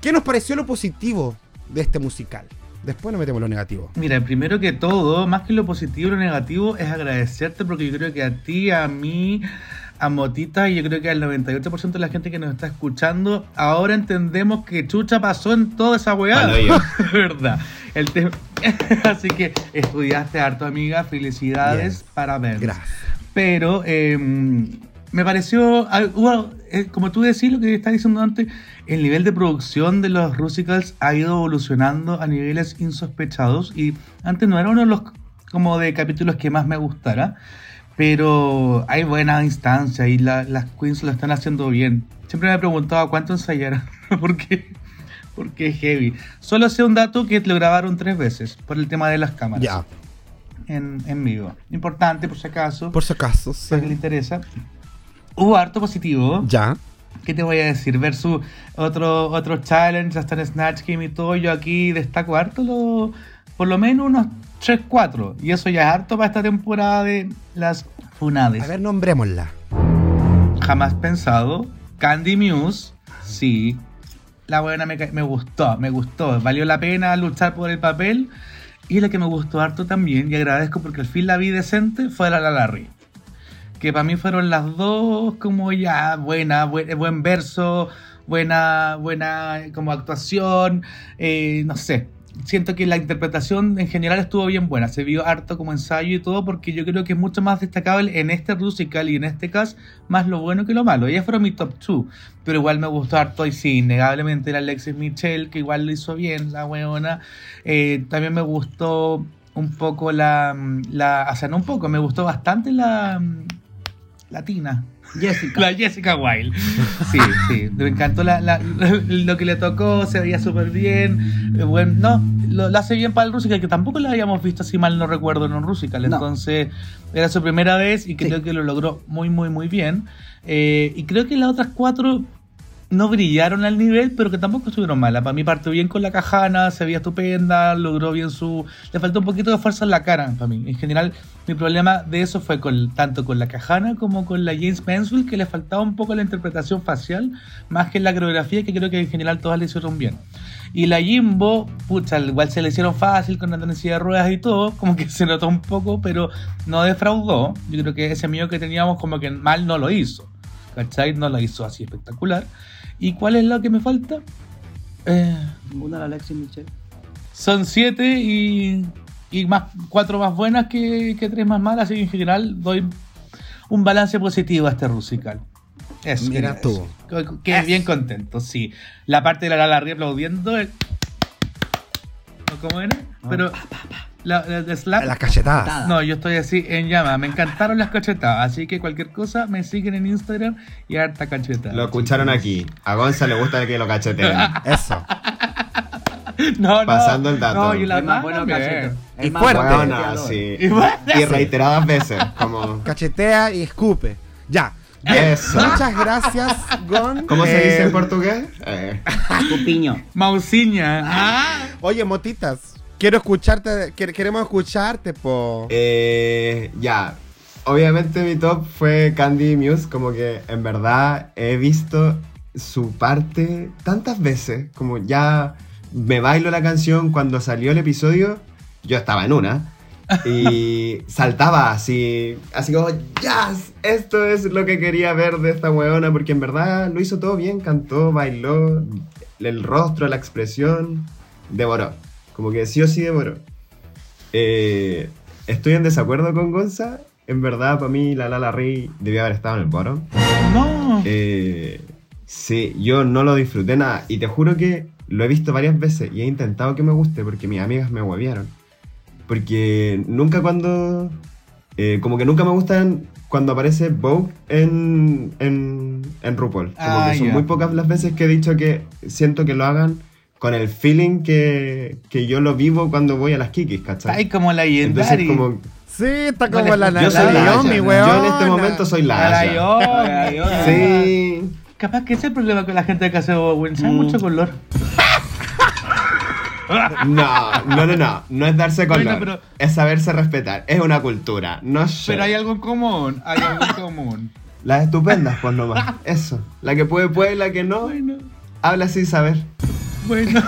¿qué nos pareció lo positivo de este musical? Después nos metemos lo negativo. Mira, primero que todo, más que lo positivo y lo negativo, es agradecerte porque yo creo que a ti, a mí, a Motita y yo creo que al 98% de la gente que nos está escuchando, ahora entendemos que Chucha pasó en toda esa weá. ¿Verdad? El te- Así que estudiaste harto, amiga. Felicidades Yes. para ver. Gracias. Pero eh, me pareció, ah, hubo, eh, como tú decís, lo que estás diciendo antes, el nivel de producción de los musicals ha ido evolucionando a niveles insospechados y antes no era uno de los como de capítulos que más me gustara, pero hay buena instancia y la- las queens lo están haciendo bien. Siempre me he preguntado cuánto ensayaron, porque porque es heavy. Solo sé un dato que lo grabaron tres veces por el tema de las cámaras Ya, en, en vivo. Importante por si acaso por si acaso. sí. para que le interesa. Hubo harto positivo. Ya. ¿Qué te voy a decir? Versus otro, otro challenge, hasta en Snatch Game y todo. Yo aquí destaco harto, lo- por lo menos unos 3-4. Y eso ya es harto para esta temporada de las Funades. A ver, nombrémosla. Jamás pensado. Candy Muse, sí. La buena me, me gustó, me gustó. Valió la pena luchar por el papel. Y la que me gustó harto también, y agradezco porque al fin la vi decente, fue la La Larry. Que para mí fueron las dos como ya buena, buen, buen verso, buena, buena como actuación, eh, no sé. Siento que la interpretación en general estuvo bien buena, se vio harto como ensayo y todo, porque yo creo que es mucho más destacable en este musical y en este cast, más lo bueno que lo malo. Ellas fueron mi top 2, pero igual me gustó harto y sí, innegablemente era Alexis Michelle, que igual lo hizo bien, la weona. Eh, también me gustó un poco la, la, o sea, no un poco, me gustó bastante la latina. Jessica. La Jessica Wilde. Sí, sí. Me encantó la, la- lo que le tocó, se veía súper bien. Eh, Bueno, no, lo, lo hace bien para el Rusical, que tampoco la habíamos visto, si mal no recuerdo, en un Rusical. No. Entonces, era su primera vez y creo Sí. que lo logró muy, muy, muy bien. Eh, y creo que las otras cuatro no brillaron al nivel, pero que tampoco estuvieron malas. Para mí partió bien con la cajana, se veía estupenda, logró bien su... Le faltó un poquito de fuerza en la cara, para mí. En general, mi problema de eso fue con tanto con la cajana como con la James Mansfield, que le faltaba un poco la interpretación facial, más que la coreografía, que creo que en general todas le hicieron bien. Y la Jimbo, pucha, igual se le hicieron fácil con la tenencia de ruedas y todo, como que se notó un poco, pero no defraudó. Yo creo que ese mío que teníamos como que mal no lo hizo. ¿Cachai? No lo hizo así espectacular. ¿Y cuál es lo que me falta? Eh, Una la Alexis Michelle. son siete y, y más cuatro más buenas que, que tres más malas. Así que en general doy un balance positivo a este musical. Eso, Mira eso. tú. Quedé bien contento, sí. La parte de la Lala Rí aplaudiendo. el- ¿o ¿Cómo era? Pero. La, la de slap. Las cachetadas. No, yo estoy así en llama. Me encantaron las cachetadas. Así que cualquier cosa me siguen en Instagram y harta cachetada. Lo escucharon aquí. A Gonza le gusta que lo cacheteen. Eso. No, no. Pasando el dato. No, y la Es más bueno cachete. Y Es más fuerte. sí. Y Y reiteradas veces. Como. Cachetea y escupe. Ya. Eso. Muchas gracias, Gon. ¿Cómo se Eh, dice en portugués? Eh. Cupiño. Mausiña. Ah. Oye, motitas, quiero escucharte, quer- queremos escucharte, po. Eh, ya. Obviamente mi top fue Candy Muse. Como que en verdad he visto su parte tantas veces. Como ya me bailo la canción cuando salió el episodio. Yo estaba en una. Y saltaba así, así como, yes, esto es lo que quería ver de esta weona, porque en verdad lo hizo todo bien, cantó, bailó, el rostro, la expresión, devoró, como que sí o sí devoró. Eh, estoy en desacuerdo con Gonza, en verdad para mí la Lala Rey debió haber estado en el bottom. No. Eh, sí, yo no lo disfruté nada. Y te juro que lo he visto varias veces y he intentado que me guste porque mis amigas me huevearon. Porque nunca cuando... eh, como que nunca me gustan cuando aparece Vogue en, en, en RuPaul. Como Ah, que son ya. muy pocas las veces que he dicho que siento que lo hagan con el feeling que, que yo lo vivo cuando voy a las Kikis, ¿cachai? Ay, como la Entonces Yendari. como... Sí, está como le- la Yo soy la Nayomi, Aya. weón. Yo en este momento soy la La Aya. Nayomi. Sí. Capaz que ese es el problema con la gente que hace Owen. Sabe Mm. mucho color. No, no, no, no. No es darse color. Bueno, pero- Es saberse respetar. Es una cultura. No sé. Pero hay algo en común. Hay algo en común. Las estupendas, pues nomás. Eso. La que puede, puede, y la que no. Bueno, Habla sin saber. Bueno.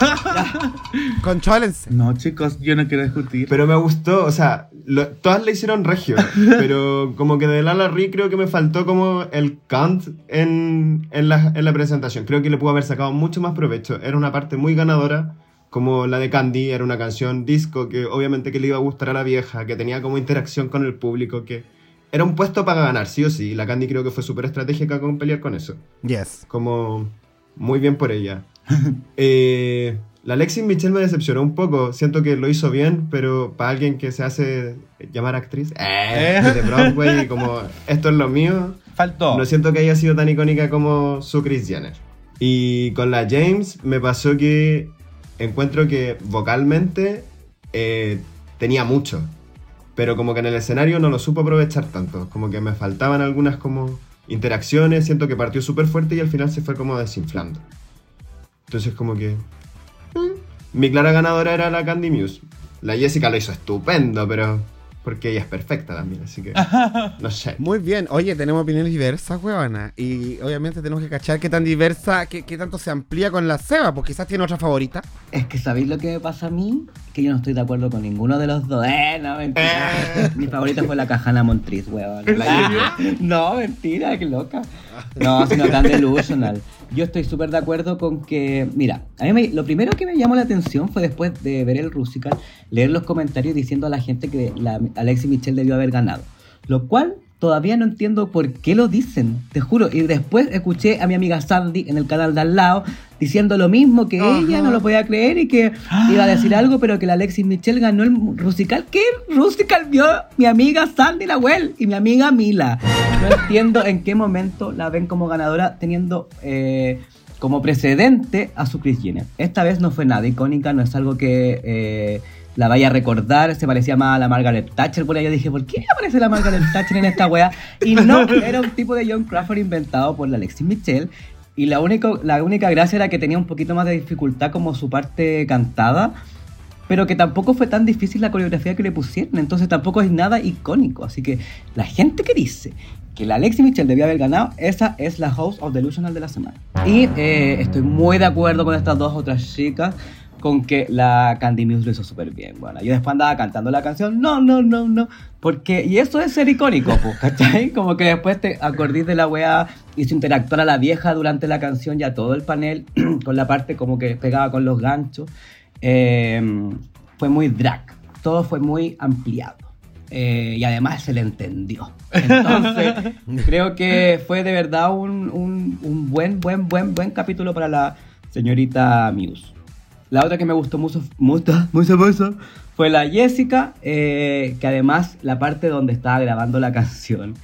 Conchólense. No, chicos, yo no quiero discutir. Pero me gustó, o sea, lo- todas le hicieron regio. pero como que de Lala Ri creo que me faltó como el cant en, en, la, en la presentación. Creo que le pudo haber sacado mucho más provecho. Era una parte muy ganadora. Como la de Candy, era una canción disco que obviamente que le iba a gustar a la vieja, que tenía como interacción con el público, que era un puesto para ganar, sí o sí. Y la Candy creo que fue súper estratégica con pelear con eso. Yes. Como muy bien por ella. Eh, la Alexis Michelle me decepcionó un poco. Siento que lo hizo bien, pero para alguien que se hace llamar actriz eh, de Broadway, como esto es lo mío, Faltó. no siento que haya sido tan icónica como su Chris Jenner. Y con la James me pasó que encuentro que vocalmente eh, tenía mucho, pero como que en el escenario no lo supo aprovechar tanto. Como que me faltaban algunas como interacciones, siento que partió súper fuerte y al final se fue como desinflando. Entonces como que... mm, Mi clara ganadora era la Candy Muse. La Jessica lo hizo estupendo, pero... Porque ella es perfecta también, así que... No sé. Muy bien. Oye, tenemos opiniones diversas, weona. Y obviamente tenemos que cachar qué tan diversa, qué, qué tanto se amplía con la Seba, porque quizás tiene otra favorita. Es que ¿sabéis lo que me pasa a mí? Que yo no estoy de acuerdo con ninguno de los dos. Eh, no, mentira. Mi favorita fue la Cajana Montriz, weón. ¿En serio? No, mentira, qué loca. No, sino tan delusional. Yo estoy súper de acuerdo con que, mira, a mí me- lo primero que me llamó la atención fue después de ver el Rusical, leer los comentarios diciendo a la gente que la Alexis Michelle debió haber ganado. Lo cual todavía no entiendo por qué lo dicen, te juro. Y después escuché a mi amiga Sandy en el canal de al lado diciendo lo mismo, que Ajá. ella no lo podía creer y que iba a decir algo, pero que la Alexis Michelle ganó el Rusical. ¿Qué Rusical vio mi amiga Sandy Lawell y mi amiga Mila? No entiendo en qué momento la ven como ganadora teniendo eh, como precedente a su Chris Jenner. Esta vez no fue nada icónica, no es algo que eh, la vaya a recordar, se parecía más a la Margaret Thatcher, por ahí yo dije, ¿por qué aparece la Margaret Thatcher en esta wea? Y no, era un tipo de John Crawford inventado por la Alexis Michelle. Y la, único, la única gracia era que tenía un poquito más de dificultad como su parte cantada, pero que tampoco fue tan difícil la coreografía que le pusieron, entonces tampoco es nada icónico. Así que la gente que dice que la Alexis Michelle debía haber ganado, esa es la host of Delusional de la semana. Y eh, estoy muy de acuerdo con estas dos otras chicas, con que la Candy Muse lo hizo súper bien. Bueno, yo después andaba cantando la canción, no, no, no, no, porque, y eso es ser icónico, pues, ¿cachai? Como que después te acordís de la wea, hizo interactuar a la vieja durante la canción y a todo el panel, con la parte como que pegaba con los ganchos. Eh, fue muy drag, todo fue muy ampliado. eh, y además se le entendió. Entonces, creo que fue de verdad un, un- un buen, buen, buen, buen capítulo para la señorita Muse. La otra que me gustó mucho, mucho, mucho, mucho fue la Jessica, eh, que además la parte donde estaba grabando la canción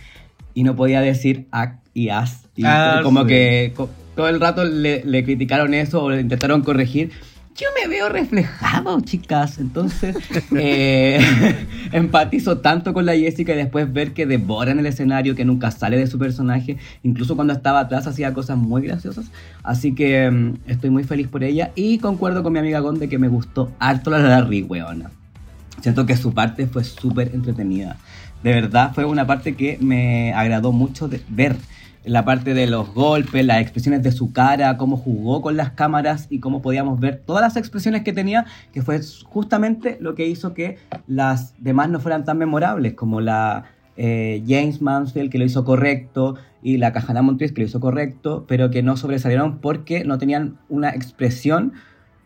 y no podía decir ac y as. Y Ah, como sí. que co- todo el rato le, le criticaron eso o le intentaron corregir. Yo me veo reflejado, chicas. Entonces, eh, empatizo tanto con la Jessica y después ver que devora en el escenario, que nunca sale de su personaje. Incluso cuando estaba atrás hacía cosas muy graciosas. Así que mm, estoy muy feliz por ella. Y concuerdo con mi amiga Gonde que me gustó harto la Larry, weona. Siento que su parte fue súper entretenida. De verdad, fue una parte que me agradó mucho de ver. La parte de los golpes, las expresiones de su cara, cómo jugó con las cámaras y cómo podíamos ver todas las expresiones que tenía, que fue justamente lo que hizo que las demás no fueran tan memorables, como la eh, James Mansfield, que lo hizo correcto, y la Cajana Montres, que lo hizo correcto, pero que no sobresalieron porque no tenían una expresión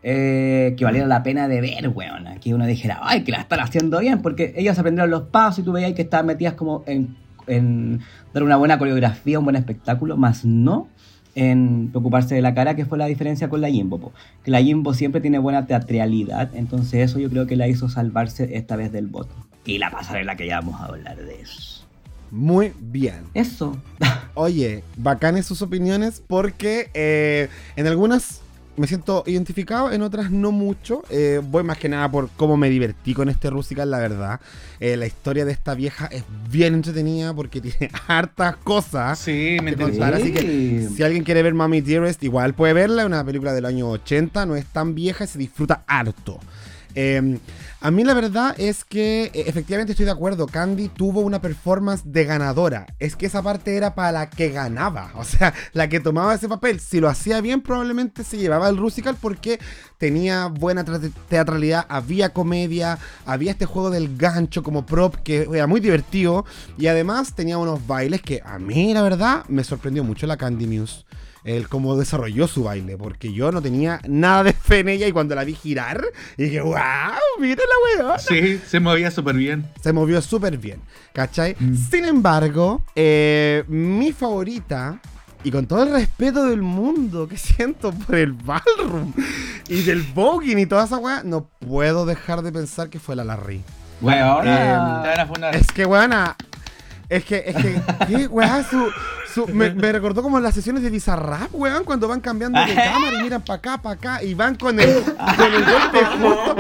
eh, que valiera la pena de ver, weón. Que uno dijera, ay, que la están haciendo bien, porque ellas aprendieron los pasos y tú veías que estaban metidas como en, en dar una buena coreografía, un buen espectáculo, más no en preocuparse de la cara, que fue la diferencia con la Jimbo. po. Que la Jimbo siempre tiene buena teatralidad, entonces eso yo creo que la hizo salvarse esta vez del voto. Y la pasarela que ya vamos a hablar de eso. Muy bien. Eso. Oye, bacanes sus opiniones porque eh, en algunas me siento identificado, en otras no mucho. Eh, voy más que nada por cómo me divertí con este Rusical, la verdad. Eh, la historia de esta vieja es bien entretenida porque tiene hartas cosas. Sí, me contar, así Sí. que si alguien quiere ver Mommy Dearest, igual puede verla, es una película del año 80, no es tan vieja y se disfruta harto. Eh, a mí la verdad es que eh, efectivamente estoy de acuerdo, Candy tuvo una performance de ganadora, es que esa parte era para la que ganaba, o sea, la que tomaba ese papel, si lo hacía bien probablemente se llevaba el Rusical porque tenía buena tra- teatralidad, había comedia, había este juego del gancho como prop que era muy divertido y además tenía unos bailes que a mí la verdad me sorprendió mucho la Candy Muse. El cómo desarrolló su baile, porque yo no tenía nada de fe en ella y cuando la vi girar, dije, wow, mira la weona. Sí, se movía súper bien. Se movió súper bien, ¿cachai? Sin embargo, eh, mi favorita, y con todo el respeto del mundo que siento por el ballroom y del voguing y toda esa weá, no puedo dejar de pensar que fue la Larry. Weón. Te van a funar. Es que, weona, es que, es que, ¿qué, weá? Su, su- me, me recordó como las sesiones de Bizarrap, weón, cuando van cambiando de cámara y miran para acá, para acá, y van con el, con el golpe justo.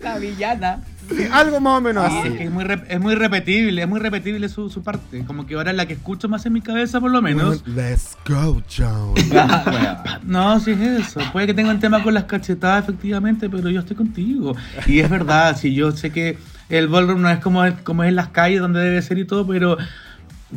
La villana. Sí, algo más o menos Sí, así. es, que es, muy es muy repetible, es muy repetible su, su parte. Como que ahora es la que escucho más en mi cabeza, por lo menos. Let's go, John. No, sí es eso. Puede que tenga un tema con las cachetadas, efectivamente, pero yo estoy contigo. Y es verdad, sí, yo sé que el ballroom no es como, es como es en las calles donde debe ser y todo, pero,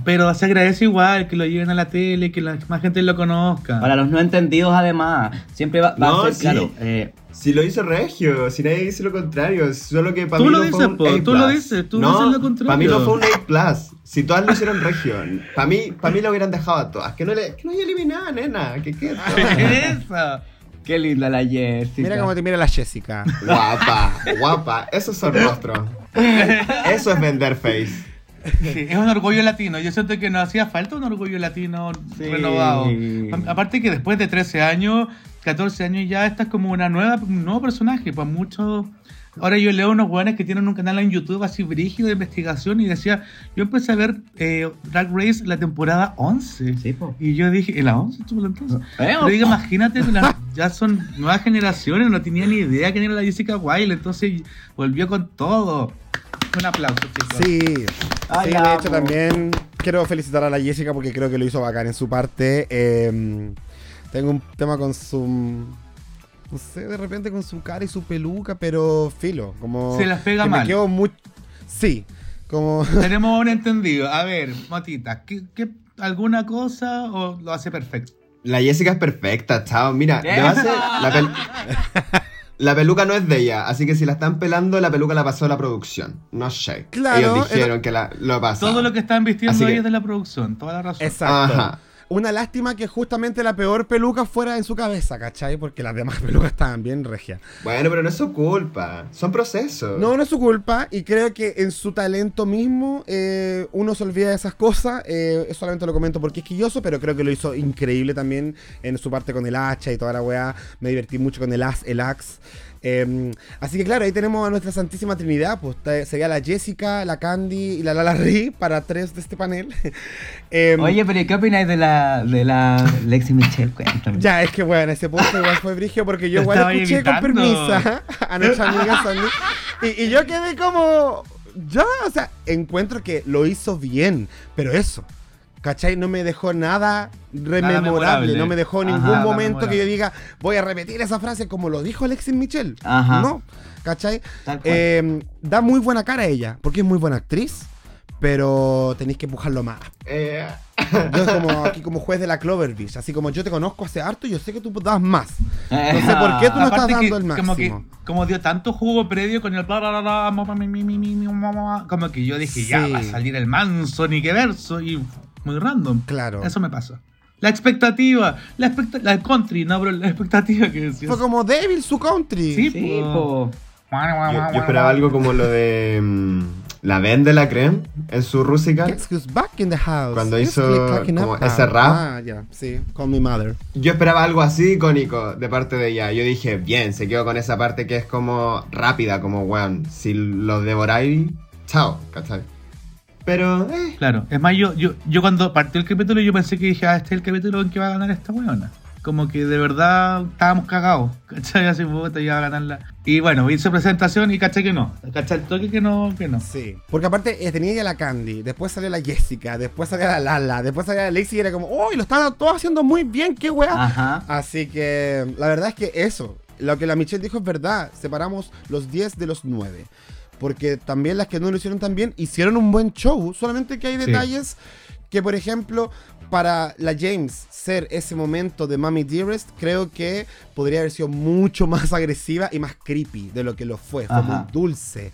pero se agradece igual que lo lleven a la tele, que la más gente lo conozca. Para los no entendidos, además, siempre va, va No, a ser sí. claro. eh, Si lo hizo Regio, si nadie dice lo contrario, solo que para Tú mí lo no dices, fue un po, A+. tú lo dices, tú no, dices lo contrario. Para mí no fue un A+. Si todas lo hicieron Regio, para mí, para mí lo hubieran dejado a todas. Que no, le, que no haya eliminado, nena. Que todas. Esa. qué linda la Jessica. Mira cómo te mira la Jessica. Guapa, guapa. Esos son rostros. Eso es vender face. Sí, es un orgullo latino. Yo siento que nos hacía falta un orgullo latino Sí. renovado. Aparte que después de 13 años, 14 años ya, esta es como una nueva, un nuevo personaje. Pues muchos... Ahora yo leo unos weones que tienen un canal en YouTube así brígido de investigación y decía, yo empecé a ver eh, Drag Race la temporada 11. Sí, po. Y yo dije, ¿en la 11 tú entonces? Eh, Pero digo, imagínate, la- ya son nuevas generaciones, no tenía ni idea quién era la Jessica Wilde, entonces volvió con todo. Un aplauso, chicos. Sí. Ay, sí, de hecho también quiero felicitar a la Jessica porque creo que lo hizo bacán en su parte. Eh, tengo un tema con su... No sé, de repente con su cara y su peluca, pero filo, como... Se las pega que mal. Me quedo muy... Sí, como... Tenemos un entendido. A ver, Matita, ¿qué, qué- alguna cosa o lo hace perfecto? La Jessica es perfecta, chao. Mira, la, pel- la peluca no es de ella, así que si la están pelando, la peluca la pasó la producción. No sé. Claro, Ellos dijeron que la, lo pasó. Todo lo que están vistiendo que- ellos de la producción, toda la razón. Exacto. Ajá. Una lástima que justamente la peor peluca fuera en su cabeza, ¿cachai? Porque las demás pelucas estaban bien regias. Bueno, pero no es su culpa. Son procesos. No, no es su culpa y creo que en su talento mismo eh, uno se olvida de esas cosas. Eh, solamente lo comento porque es quilloso, pero creo que lo hizo increíble también en su parte con el hacha y toda la weá. Me divertí mucho con el as, el axe. Eh, así que claro, ahí tenemos a nuestra Santísima Trinidad, pues sería la Jessica, la Candy y la Lala Ri para tres de este panel. Em, Oye, pero ¿qué opináis de la, de la Lexi Michelle? Cuéntame. Ya, es que bueno, ese punto igual fue brigio porque yo igual escuché con permisa a nuestra amiga Sandy. Y, y yo quedé como. Ya, o sea, encuentro que lo hizo bien, pero eso. ¿Cachai? No me dejó nada rememorable, memorable. no me dejó Ajá, ningún nada momento que yo diga, voy a repetir esa frase como lo dijo Alexis Michel. Ajá. No, ¿cachai? Eh, da muy buena cara a ella, porque es muy buena actriz, pero tenéis que empujarlo más. Eh, Yo como aquí como juez de la Cloverfish, así como yo te conozco hace harto, yo sé que tú das más. Eh, No sé por qué tú no estás Aparte que dando el como que máximo. como dio tanto jugo previo con el bla, bla, bla, como que yo dije ya Sí. va a salir el manso ni qué verso y muy random. Claro. Eso me pasó. La expectativa, la, expecta la country, no, pero la expectativa que decías. Fue como débil su country. Sí, Sí, po. po. yo, yo esperaba algo como lo de mm, la Ben de la Creme en su back in the house. Cuando hizo como ese rap. Ah, ya, sí. Call me mother. Yo esperaba algo así icónico de parte de ella. Yo dije, bien, se quedó con esa parte que es como rápida, como, weón, si lo devoráis, chao, ¿cachai? Pero, eh, Claro, es más, yo, yo, yo cuando partió el capítulo yo pensé que dije, ah, este es el capítulo en que va a ganar esta weona. Como que de verdad estábamos cagados, ¿cachai? Así, puta, va a ganarla. Y bueno, hice presentación y caché que no. Caché el toque que no, que no. Sí. Porque aparte eh, tenía ya la Candy, después salió la Jessica, después salió la Lala, después salió la Lexi y era como, ¡oh! Lo están todos haciendo muy bien, qué weá. Ajá. Así que la verdad es que eso, lo que la Michelle dijo es verdad. Separamos los 10 de los 9. Porque también las que no lo hicieron tan bien hicieron un buen show. Solamente que hay Sí. detalles que, por ejemplo, para la James ser ese momento de Mommy Dearest, creo que podría haber sido mucho más agresiva y más creepy de lo que lo fue. Fue Ajá. muy dulce.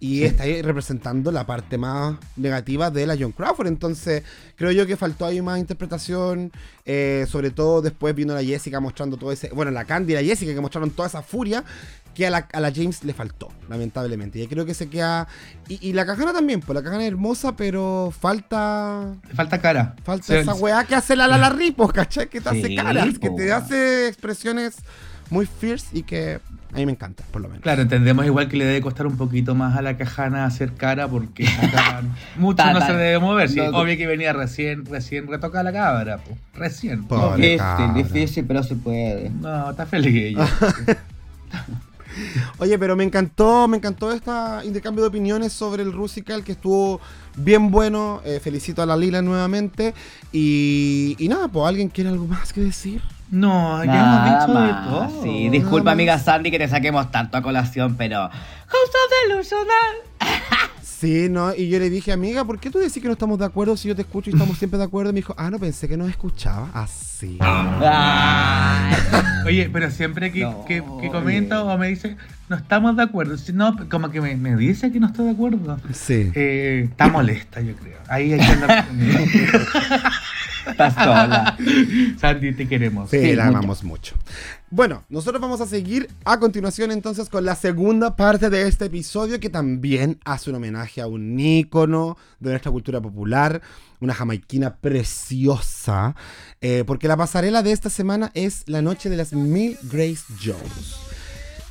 Y Sí. está ahí representando la parte más negativa de la John Crawford. Entonces, creo yo que faltó ahí más interpretación. eh, sobre todo después vino la Jessica mostrando todo ese. Bueno, la Candy y la Jessica que mostraron toda esa furia que a la, a la James le faltó, lamentablemente. Y creo que se queda. Y, y la cajana también, pues la cajana es hermosa, pero falta. Falta cara. Falta Se- esa weá que hace la Lala Ripos, ¿cachai? Que te hace Sí, caras, que te hace expresiones muy fierce y que a mí me encanta, por lo menos. Claro, entendemos igual que le debe costar un poquito más a la cajana hacer cara porque mucho Ta, no se debe mover. Sí, No, obvio que venía recién, recién retocada la cabra, po. recién. Pobre Difícil, difícil, pero se puede. No, está feliz ella. Oye, pero me encantó, me encantó este intercambio de opiniones sobre el Rusical que estuvo bien bueno. Eh, felicito a la Lila nuevamente. Y, y nada, pues alguien quiere algo más que decir. No, ya Nada hemos dicho de más. todo. Sí, disculpa, Nada amiga. Sandy, que te saquemos tanto a colación, pero. Justo delusional. Sí, ¿no? Y yo le dije, amiga, ¿por qué tú decís que no estamos de acuerdo si yo te escucho y estamos siempre de acuerdo? Y me dijo, ah, no pensé que nos escuchaba. Así. Oye, pero siempre que, No, que, que oye. comenta o me dice, no estamos de acuerdo. Si no, como que me, me dice que no está de acuerdo. Sí. Eh, está molesta, yo creo. Ahí hay que andar. Estás sola. Sandy, te queremos. Sí, Sí, la mucho. amamos mucho. Bueno, nosotros vamos a seguir a continuación entonces con la segunda parte de este episodio que también hace un homenaje a un ícono de nuestra cultura popular, una jamaiquina preciosa, eh, porque la pasarela de esta semana es la noche de las mil Grace Jones.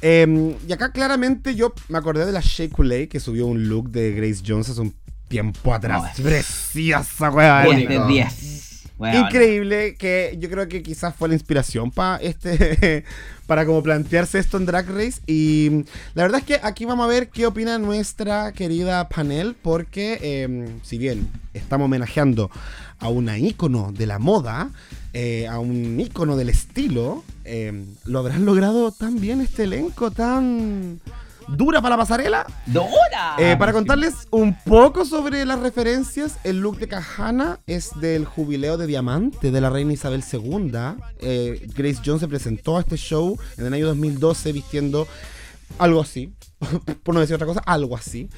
Eh, y acá claramente yo me acordé de la Shea Coulee que subió un look de Grace Jones hace un tiempo atrás. No, Preciosa, weá. 10 Único. de 10. Increíble que yo creo que quizás fue la inspiración para este para como plantearse esto en Drag Race. Y la verdad es que aquí vamos a ver qué opina nuestra querida panel porque eh, si bien estamos homenajeando a una ícono de la moda eh, a un ícono del estilo eh, lo habrán logrado tan bien este elenco tan dura para la pasarela ¡Dora! eh, para contarles un poco sobre las referencias, el look de Kahana es del jubileo de diamante de la reina Isabel II. Eh, Grace Jones se presentó a este show en el año 2012 vistiendo Algo así. Por no decir otra cosa, algo así.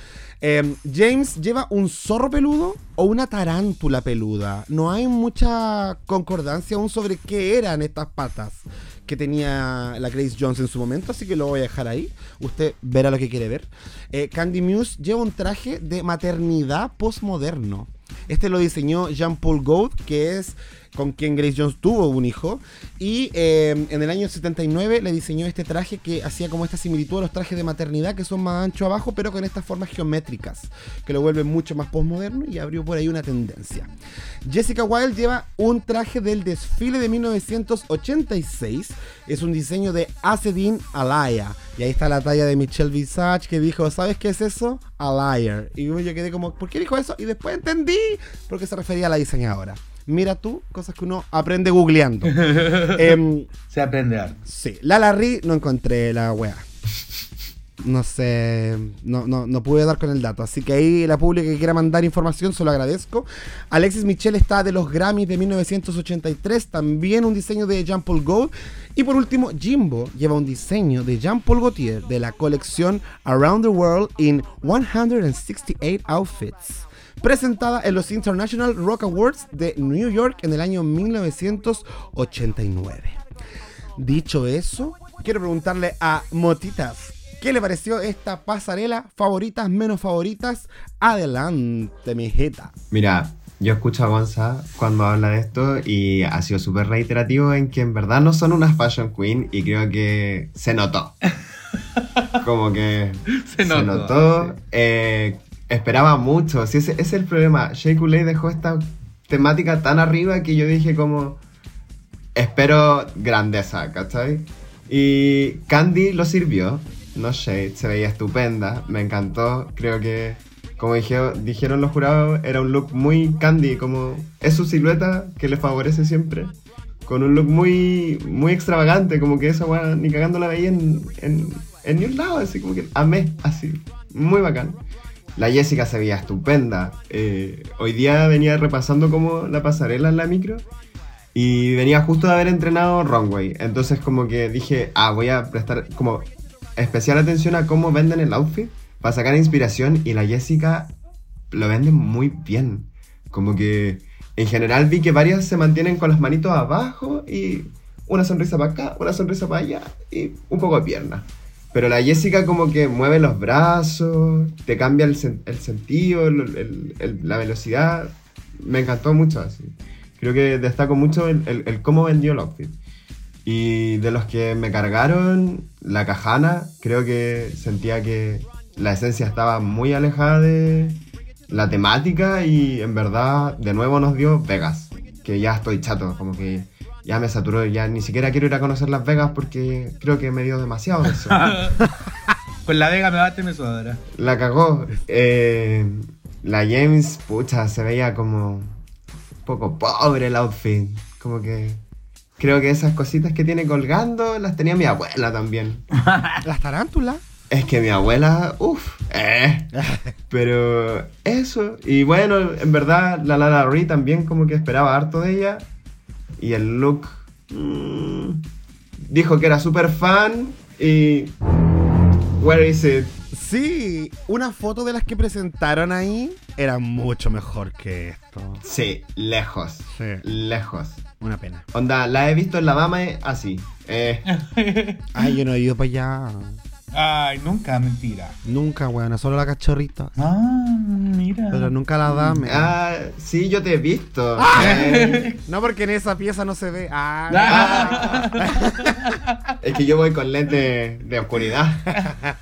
Eh, James lleva un zorro peludo o una tarántula peluda. No hay mucha concordancia aún sobre qué eran estas patas que tenía la Grace Jones en su momento, así que lo voy a dejar ahí. Usted verá lo que quiere ver. Eh, Candy Muse lleva un traje de maternidad postmoderno. Este lo diseñó Jean-Paul Gault, que es con quien Grace Jones tuvo un hijo. Y eh, en el año 79 le diseñó este traje que hacía como esta similitud a los trajes de maternidad, que son más ancho abajo, pero con estas formas geométricas, que lo vuelven mucho más postmoderno y abrió por ahí una tendencia. Jessica Wilde lleva un traje del desfile de 1986. Es un diseño de Acedine Alaya. Y ahí está la talla de Michelle Visage que dijo, ¿sabes qué es eso? A liar. Y yo quedé como, ¿por qué dijo eso? Y después entendí porque se refería a la diseñadora. Mira tú, cosas que uno aprende googleando. Em, Se aprende arte. sí, la Larry no encontré la wea. No sé, no, no, no pude dar con el dato. Así que ahí la pública que quiera mandar información, se lo agradezco. Alexis Michel está de los Grammys de 1983, también un diseño de Jean-Paul Gault. Y por último, Jimbo lleva un diseño de Jean-Paul Gaultier de la colección Around the World in 168 Outfits presentada en los International Rock Awards de New York en el año 1989. Dicho eso, quiero preguntarle a Motitas, ¿qué le pareció esta pasarela? ¿Favoritas, menos favoritas? Adelante, mi jeta. Mira, yo escucho a Gonza cuando habla de esto y ha sido súper reiterativo en que en verdad no son unas fashion queen y creo que se notó. Como que Se se notó, notó. sí. eh, esperaba mucho. Sí, ese, ese es el problema. Shea dejó esta temática tan arriba que yo dije como espero grandeza, ¿cachai? Y Candy lo sirvió. No Shade, se veía estupenda, me encantó. Creo que, como dije- dijeron los jurados, era un look muy Candy, como es su silueta que le favorece siempre. Con un look muy, muy extravagante, como que esa weá ni cagando la veía en, en, en ni un lado, así como que amé, así, muy bacán. La Jessica se veía estupenda. Eh, hoy día venía repasando como la pasarela en la micro y venía justo de haber entrenado runway. Entonces como que dije, ah, voy a prestar como especial atención a cómo venden el outfit para sacar inspiración y la Jessica lo vende muy bien. Como que en general vi que varias se mantienen con las manitos abajo y una sonrisa para acá, una sonrisa para allá y un poco de pierna. Pero la Jessica como que mueve los brazos, te cambia el, el sentido, la velocidad. Me encantó mucho así. Creo que destaco mucho el cómo vendió el outfit. Y de los que me cargaron, la cajana, creo que sentía que la esencia estaba muy alejada de la temática y en verdad de nuevo nos dio Vegas, que ya estoy chato, como que ya me saturó, ya ni siquiera quiero ir a conocer Las Vegas porque creo que me dio demasiado de eso. Con la Vega me bate me sobra. La cagó. Eh, la James, pucha, se veía como un poco pobre el outfit. Como que creo que esas cositas que tiene colgando las tenía mi abuela también. Las tarántulas. Es que mi abuela, uff, eh. Pero eso. Y bueno, en verdad, la Lala Ree también como que esperaba harto de ella. Y el look. mm, dijo que era súper fan. Y. Where is it? Sí, una foto de las que presentaron ahí era mucho mejor que esto. Sí, lejos. Sí, Lejos. una pena. Onda, la he visto en la dama eh, así. Eh, Ay, yo no he ido para allá. Ay, nunca, mentira. Nunca, weón, solo la cachorrita. Ah, mira. Pero nunca la dame. ah, sí, yo te he visto. Eh, No, porque en esa pieza no se ve. Ah, es que yo voy con lente de oscuridad.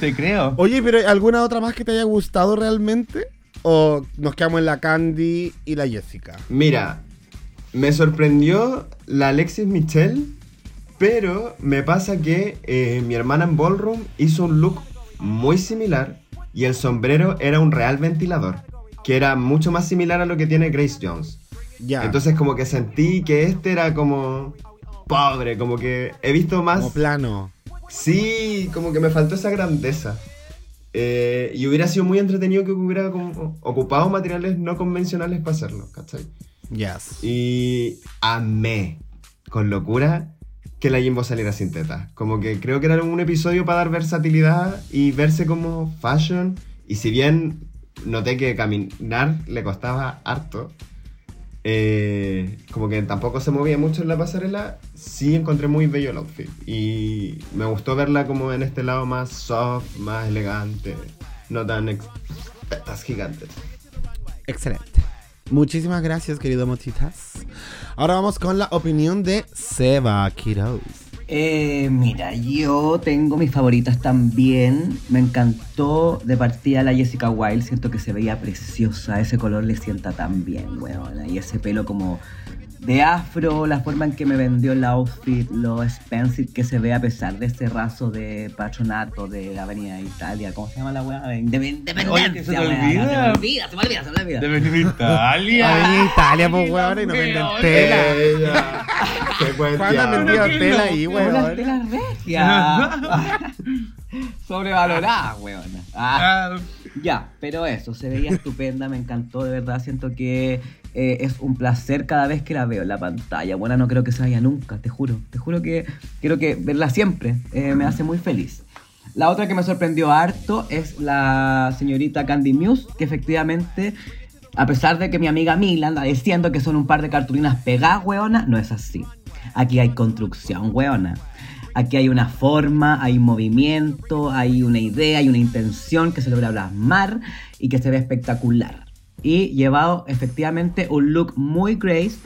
Te creo. Oye, pero ¿alguna otra más que te haya gustado realmente? ¿O nos quedamos en la Candy y la Jessica? Mira, me sorprendió la Alexis Michelle, pero me pasa que eh, mi hermana en Ballroom hizo un look muy similar y el sombrero era un real ventilador, que era mucho más similar a lo que tiene Grace Jones. Ya. Entonces como que sentí que este era como pobre, como que he visto más... como plano. Sí, como que me faltó esa grandeza. Eh, y hubiera sido muy entretenido que hubiera ocupado materiales no convencionales para hacerlo, ¿cachai? Yes. Y amé con locura que la Jimbo saliera sin teta. Como que creo que era un episodio para dar versatilidad y verse como fashion. Y si bien noté que caminar le costaba harto, eh, como que tampoco se movía mucho en la pasarela, sí encontré muy bello el outfit. Y me gustó verla como en este lado más soft, más elegante, no tan tetas gigantes. Excelente. Muchísimas gracias, querido Motitas. Ahora vamos con la opinión de Seba Quiroz. Eh, mira, yo tengo mis favoritas también. Me encantó de partida la Jessica Wilde. Siento que se veía preciosa. Ese color le sienta tan bien, weón. Y ese pelo como de afro, la forma en que me vendió el outfit, lo expensive que se ve a pesar de ese raso de patronato de la Avenida de Italia. ¿Cómo se llama la weá? De Independencia. Oye, que se te olvida. Se me olvida, se me olvida, se me olvida. De Italia. Ay, Italia, pues, weón, y no venden tela. ¿Cuándo han vendido tela ahí, Como las weón? telas regias. Sobrevalorada, weón. Ah, Ah, ya, pero eso, se veía estupenda, me encantó, de verdad. Siento que eh, es un placer cada vez que la veo en la pantalla. Bueno, no creo que se vaya nunca, te juro. Te juro que quiero que verla siempre. eh, me hace muy feliz. La otra que me sorprendió harto es la señorita Candy Muse, que efectivamente, a pesar de que mi amiga Mila anda diciendo que son un par de cartulinas pegadas, weona, no es así. Aquí hay construcción, weona. Aquí hay una forma, hay movimiento, hay una idea, hay una intención que se logra plasmar y que se ve espectacular. Y llevado efectivamente un look muy Grace,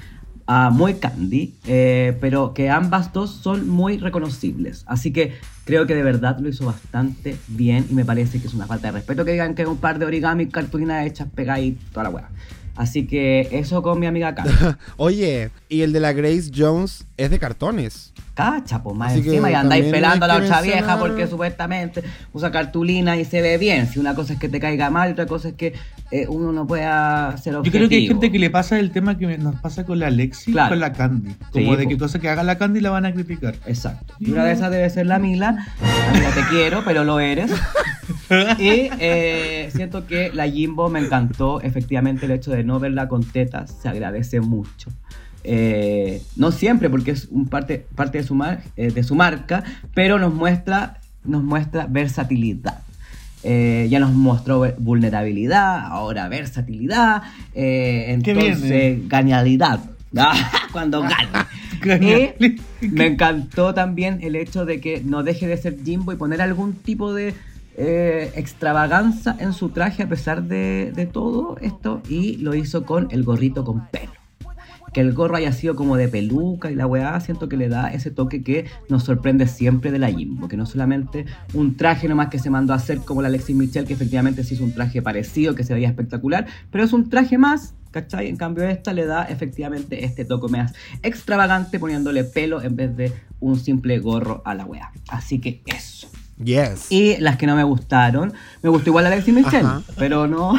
ah, muy Candy, eh, pero que ambas dos son muy reconocibles. Así que creo que de verdad lo hizo bastante bien y me parece que es una falta de respeto que digan que es un par de origami, cartulinas hechas, pegadas y toda la weá. Así que eso con mi amiga Candy. Oye, y el de la Grace Jones es de cartones. Cacha, pues más Así encima y andáis pelando a la otra vieja porque supuestamente usa cartulina y se ve bien. Si una cosa es que te caiga mal, otra cosa es que eh, uno no pueda ser Yo objetivo. creo que hay gente que le pasa el tema que nos pasa con la Lexi Claro. con la Candy. Como Sí, de po. que cosa que haga la Candy la van a criticar. Exacto. Y una de esas debe ser la Mila. Amiga, te quiero, pero lo eres. Y eh, siento que la Jimbo me encantó. Efectivamente, el hecho de no verla con tetas se agradece mucho. Eh, no siempre, porque es un parte, parte de, su mar- eh, de su marca, pero nos muestra, nos muestra versatilidad. Eh, ya nos mostró vulnerabilidad, ahora versatilidad, entonces genialidad. Cuando gane. Genial. Y me encantó también el hecho de que no deje de ser Jimbo y poner algún tipo de eh, extravaganza en su traje a pesar de, todo esto. Y lo hizo con el gorrito con pelo. Que el gorro haya sido como de peluca y la weá, siento que le da ese toque que nos sorprende siempre de la Jimbo. Que no solamente un traje nomás que se mandó a hacer como la Alexis Michelle, que efectivamente sí hizo un traje parecido, que se veía espectacular, pero es un traje más, ¿cachai? En cambio esta le da efectivamente este toque más extravagante poniéndole pelo en vez de un simple gorro a la weá. Así que eso. Yes. Y las que no me gustaron, me gustó igual Alexis Michelle, Ajá. pero no,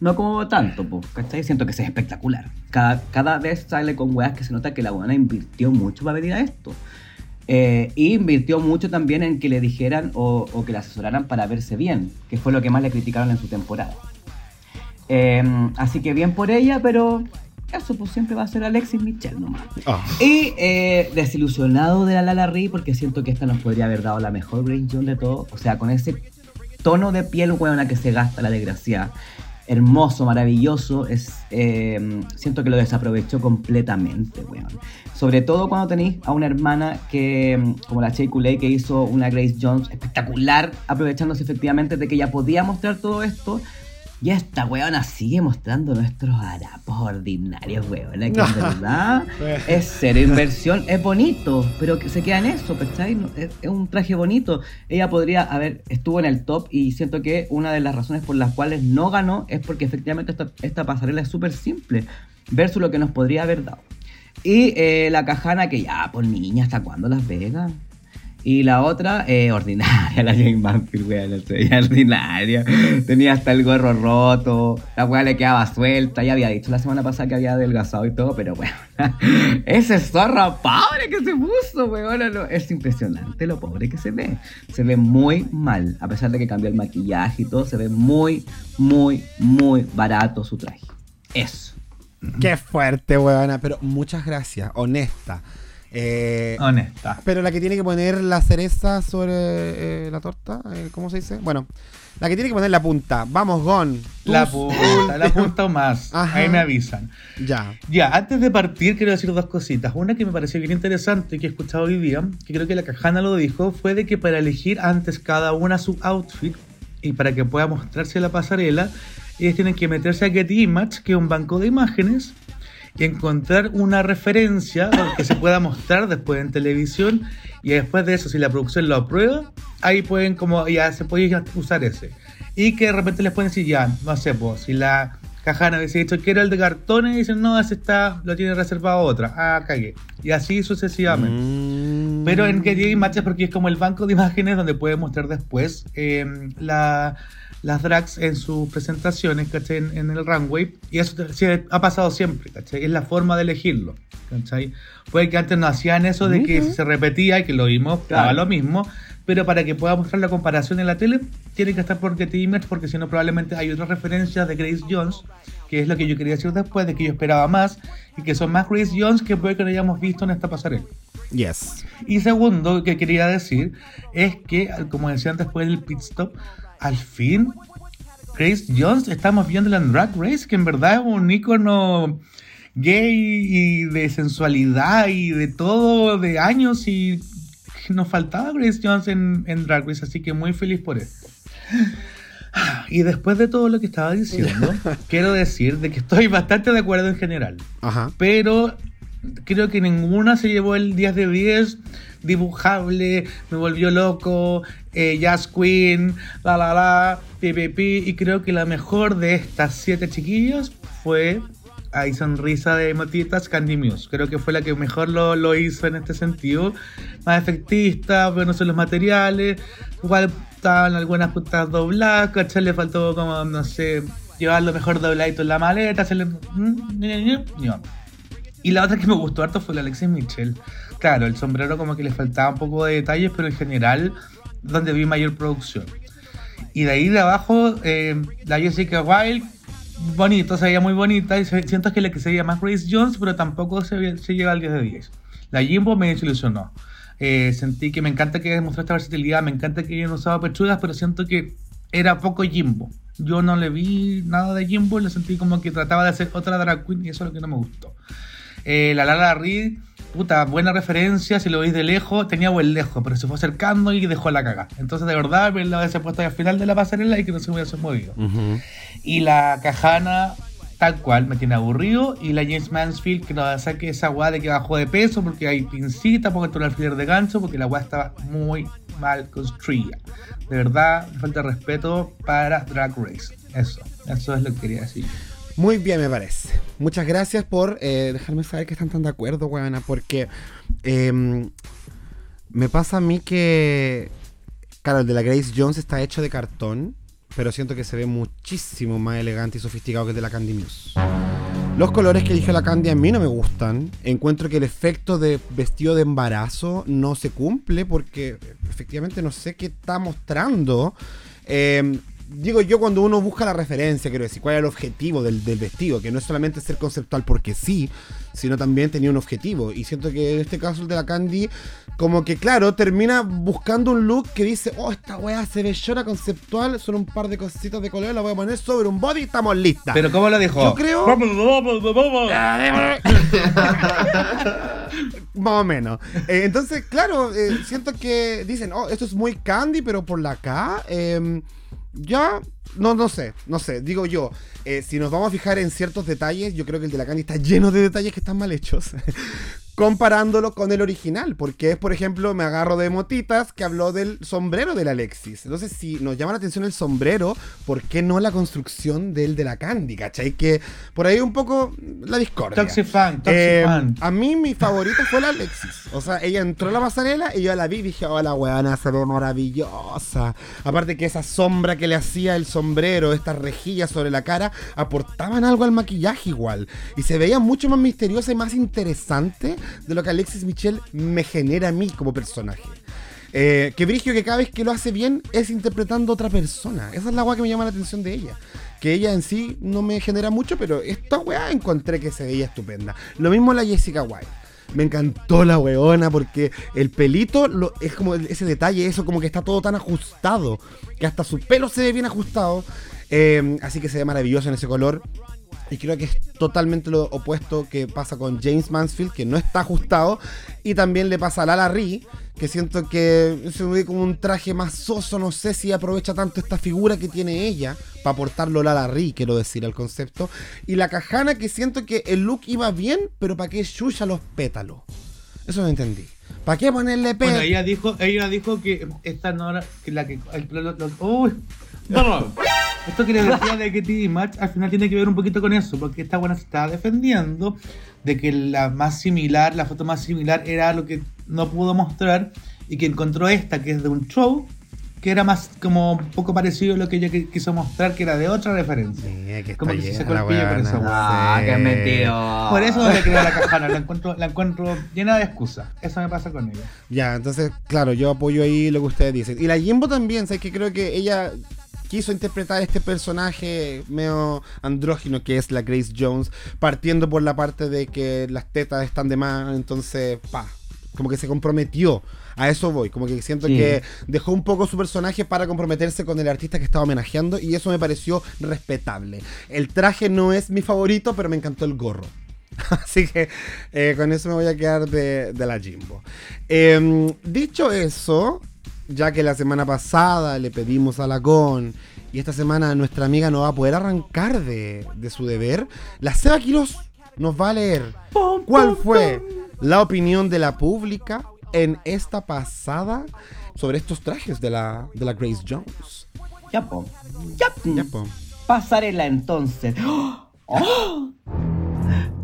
no como tanto, po, ¿cachai? Siento que es espectacular. Cada, cada vez sale con weas que se nota que la buena invirtió mucho para venir a esto. Eh, y invirtió mucho también en que le dijeran o, o que le asesoraran para verse bien, que fue lo que más le criticaron en su temporada. Eh, así que bien por ella, pero eso pues siempre va a ser Alexis Michelle nomás. Ah. Y eh, desilusionado de la Lala Ri porque siento que esta nos podría haber dado la mejor Green Jones de todo. O sea, con ese tono de piel buena que se gasta la desgracia. Hermoso, maravilloso. Es, eh, siento que lo desaprovechó completamente, weón. Sobre todo cuando tenéis a una hermana que, mm, como la Shea Coulee, que hizo una Grace Jones espectacular, aprovechándose efectivamente de que ella podía mostrar todo esto. Y esta weona sigue mostrando nuestros harapos ordinarios, weona, que en verdad es cero inversión, es bonito, pero que se queda en eso, ¿cachai? Es, es un traje bonito. Ella podría haber, estuvo en el top y siento que una de las razones por las cuales no ganó es porque efectivamente esta, esta pasarela es súper simple, versus lo que nos podría haber dado. Y eh, la cajana que ya, por niña, ¿hasta cuándo Las Vegas? Y la otra, eh, ordinaria, la Jane Banfield, weón, no sé, ordinaria. Tenía hasta el gorro roto, la weá le quedaba suelta. Ya había dicho la semana pasada que había adelgazado y todo, pero bueno, ese zorro pobre que se puso, weón, es impresionante lo pobre que se ve. Se ve muy mal, a pesar de que cambió el maquillaje y todo, se ve muy, muy, muy barato su traje. Eso. Qué fuerte, huevona. Pero muchas gracias, honesta. Eh, Honesta. pero la que tiene que poner la cereza sobre eh, la torta, eh, ¿cómo se dice? Bueno, la que tiene que poner la punta. Vamos, Gon. La punta, la punta o más. Ajá. Ahí me avisan. Ya. Ya, antes de partir quiero decir dos cositas. Una que me pareció bien interesante que he escuchado hoy día, que creo que la Cajana lo dijo, fue de que para elegir antes cada una su outfit y para que pueda mostrarse la pasarela, ellos tienen que meterse a Getty Image, que es un banco de imágenes, y encontrar una referencia que se pueda mostrar después en televisión y después de eso, si la producción lo aprueba, ahí pueden como ya se puede usar ese. Y que de repente les pueden decir ya, no sé, pues, si la Cajana hubiese dicho quiero el de cartones y dicen no, ese está, lo tiene reservado otra. Ah, cagué. Y así sucesivamente. Mm. Pero en Getty Images es porque es como el banco de imágenes donde puede mostrar después eh, la- las drags en sus presentaciones, ¿cachai? En, en el runway. Y eso ha pasado siempre, ¿cachai? Es la forma de elegirlo, ¿cachai? Puede que antes no hacían eso de que se repetía y que lo vimos, Claro. daba lo mismo. Pero para que pueda mostrar la comparación en la tele, tiene que estar por Getty Images porque si no probablemente hay otras referencias de Grace Jones, que es lo que yo quería decir después, de que yo esperaba más, y que son más Grace Jones que puede que no hayamos visto en esta pasarela. Yes. Y segundo que quería decir es que, como decían después del pit stop, al fin Grace Jones estamos viendo en Drag Race, que en verdad es un ícono gay y de sensualidad y de todo de años y nos faltaba Grace Jones en, en Drag Race, así que muy feliz por esto. Y después de todo lo que estaba diciendo, quiero decir de que estoy bastante de acuerdo en general Ajá. pero creo que ninguna se llevó el 10 de 10 dibujable, me volvió loco, eh, Jazz Queen, la la la, pi, y creo que la mejor de estas siete chiquillas fue Hay Sonrisa de Motitas Candy Muse. Creo que fue la que mejor lo, lo hizo en este sentido. Más efectista, buenos son los materiales, igual estaban algunas puntas dobladas, ¿cachai? Le faltó como, no sé, llevarlo mejor dobladito en la maleta, hacerle... No. Y la otra que me gustó harto fue la Alexis Michel. Claro, el sombrero como que le faltaba un poco de detalles, pero en general donde vi mayor producción. Y de ahí de abajo, eh, la Jessica Wilde, bonito, se veía muy bonita. Y siento que la que se veía más Grace Jones, pero tampoco se, se llega al 10 de 10. La Jimbo me desilusionó. Eh, sentí que me encanta que demostró esta versatilidad, me encanta que hayan usado pechugas, pero siento que era poco Jimbo. Yo no le vi nada de Jimbo, le sentí como que trataba de hacer otra drag queen y eso es lo que no me gustó. Eh, la Lala Reed, puta, buena referencia, si lo veis de lejos, tenía buen lejos, pero se fue acercando y dejó la caga. Entonces, de verdad, me la hubiese puesto al final de la pasarela y que no se hubiese movido. Y la Cajana, tal cual, me tiene aburrido. Y la James Mansfield, que no saque esa weá de que bajó de peso porque hay pincita, porque el alfiler de gancho, porque la weá estaba muy mal construida. De verdad, falta de respeto para Drag Race. Eso, eso es lo que quería decir. Muy bien, me parece. Muchas gracias por eh, dejarme saber que están tan de acuerdo, weona, porque em, me pasa a mí que, claro, el de la Grace Jones está hecho de cartón, pero siento que se ve muchísimo más elegante y sofisticado que el de la Candy Muse. Los colores que eligió la Candy a mí no me gustan. Encuentro que el efecto de vestido de embarazo no se cumple porque efectivamente no sé qué está mostrando. Eh, digo yo cuando uno busca la referencia, quiero decir, cuál es el objetivo del, del vestido, que no es solamente ser conceptual porque sí, sino también tenía un objetivo. Y siento que en este caso el de la Candy, como que claro, termina buscando un look que dice, oh, esta weá se ve llora conceptual, son un par de cositas de color, la voy a poner sobre un body y estamos listas. Pero ¿cómo lo dijo? Yo creo- Vamos, vamos, vamos. Más o menos. Eh, entonces, claro, eh, siento que dicen, oh, esto es muy candy, pero por la eh, ya, no, no sé, no sé, digo yo, eh, si nos vamos a fijar en ciertos detalles, yo creo que el de la candy está lleno de detalles que están mal hechos. Comparándolo con el original, porque es, por ejemplo, me agarro de motitas que habló del sombrero del Alexis. Entonces, si nos llama la atención el sombrero, ¿por qué no la construcción del de la Candy? ¿Cachai? Que por ahí un poco la discordia. Toxic fan, toxic Eh, fan. a mí mi favorita fue la Alexis. O sea, ella entró a la pasarela y yo la vi y dije, oh, la weona se ve maravillosa. Aparte que esa sombra que le hacía el sombrero, estas rejillas sobre la cara, aportaban algo al maquillaje igual. Y se veía mucho más misteriosa y más interesante de lo que Alexis Michel me genera a mí como personaje. Eh, que Brigio que cada vez que lo hace bien es interpretando a otra persona. Esa es la weá que me llama la atención de ella. Que ella en sí no me genera mucho, pero esta weá encontré que se veía estupenda. Lo mismo la Jessica White. Me encantó la weona porque el pelito lo- es como ese detalle, eso como que está todo tan ajustado, que hasta su pelo se ve bien ajustado. Eh, así que se ve maravilloso en ese color. Y creo que es totalmente lo opuesto que pasa con James Mansfield, que no está ajustado. Y también le pasa a Lala Ri, que siento que se ve como un traje más soso. No sé si aprovecha tanto esta figura que tiene ella para aportarlo Lala Ri, quiero decir, al concepto. Y la Cajana, que siento que el look iba bien, pero ¿para qué chucha los pétalos? Eso no entendí. ¿Para qué ponerle pétalos? Bueno, ella dijo, ella dijo que esta no era que la que el- lo- lo- uy, perdón. Esto que le decía de que TV Match al final tiene que ver un poquito con eso, porque esta buena se estaba defendiendo de que la más similar, la foto más similar era lo que no pudo mostrar y que encontró esta que es de un show que era más como un poco parecido a lo que ella qui- quiso mostrar que era de otra referencia. Sí, que Como que se llena sacó el pillo con esa Ah, qué mentido. Por eso no le creo a la cajana, la encuentro, la encuentro llena de excusas. Eso me pasa con ella. Ya, entonces, claro, yo apoyo ahí lo que ustedes dicen. Y la Jimbo también, ¿sabes? Que creo que ella quiso interpretar este personaje medio andrógino que es la Grace Jones, partiendo por la parte de que las tetas están de más, entonces, pa, como que se comprometió. A eso voy, como que siento Sí. que dejó un poco su personaje para comprometerse con el artista que estaba homenajeando y eso me pareció respetable. El traje no es mi favorito, pero me encantó el gorro. Así que eh, con eso me voy a quedar de, de la Jimbo. Em, dicho eso, ya que la semana pasada le pedimos a la Con y esta semana nuestra amiga no va a poder arrancar de, de su deber, la Seba Quiroz nos va a leer cuál fue la opinión de la pública en esta pasada sobre estos trajes de la, de la Grace Jones. Ya, po. Ya, Ya, po. Pasarela entonces. ¡Oh! ¡Oh!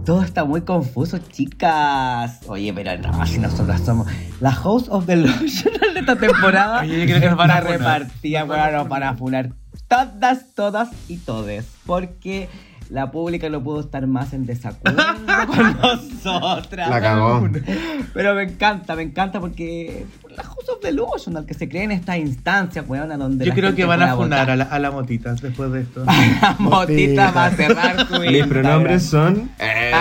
Todo está muy confuso, chicas. Oye, pero no, si nosotras somos la host of the Illusional de esta temporada. Oye, yo creo que nos van a a bueno, nos van a funar todas, todas y todes. Porque la pública no pudo estar más en desacuerdo con nosotras. La cagó. Pero me encanta, me encanta porque la House of the Illusional que se cree en estas instancias, weón, donde Yo la creo gente que van a funar a la, a la motita después de esto. La motita va a cerrar su Mis pronombres son. eh,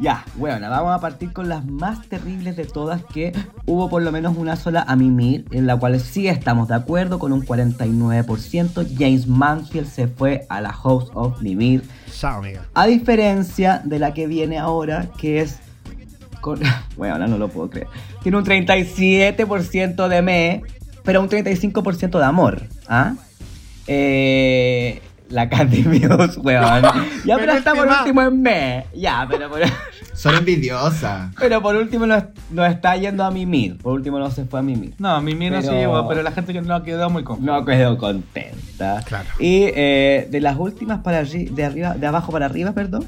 Ya, bueno, vamos a partir con las más terribles de todas que hubo por lo menos una sola a mimir, en la cual sí estamos de acuerdo con un 49%. James Mansfield se fue a la host of Mimir. Chao, amiga. A diferencia de la que viene ahora, que es. Con, bueno, ahora no lo puedo creer. Tiene un 37% de me, pero un 35% de amor. ¿Ah? Eh, la Candy Muse, weón. Ya, pero Pero está por último en me. Ya, pero por, son envidiosas. pero por último no, no está yendo a mimir. Por último no se fue a mimir. No, mi mía no se Pero- llevó, pero la gente que no quedó muy confusa. No quedó contenta. Claro. Y eh, de las últimas para de arriba, de abajo para arriba, perdón,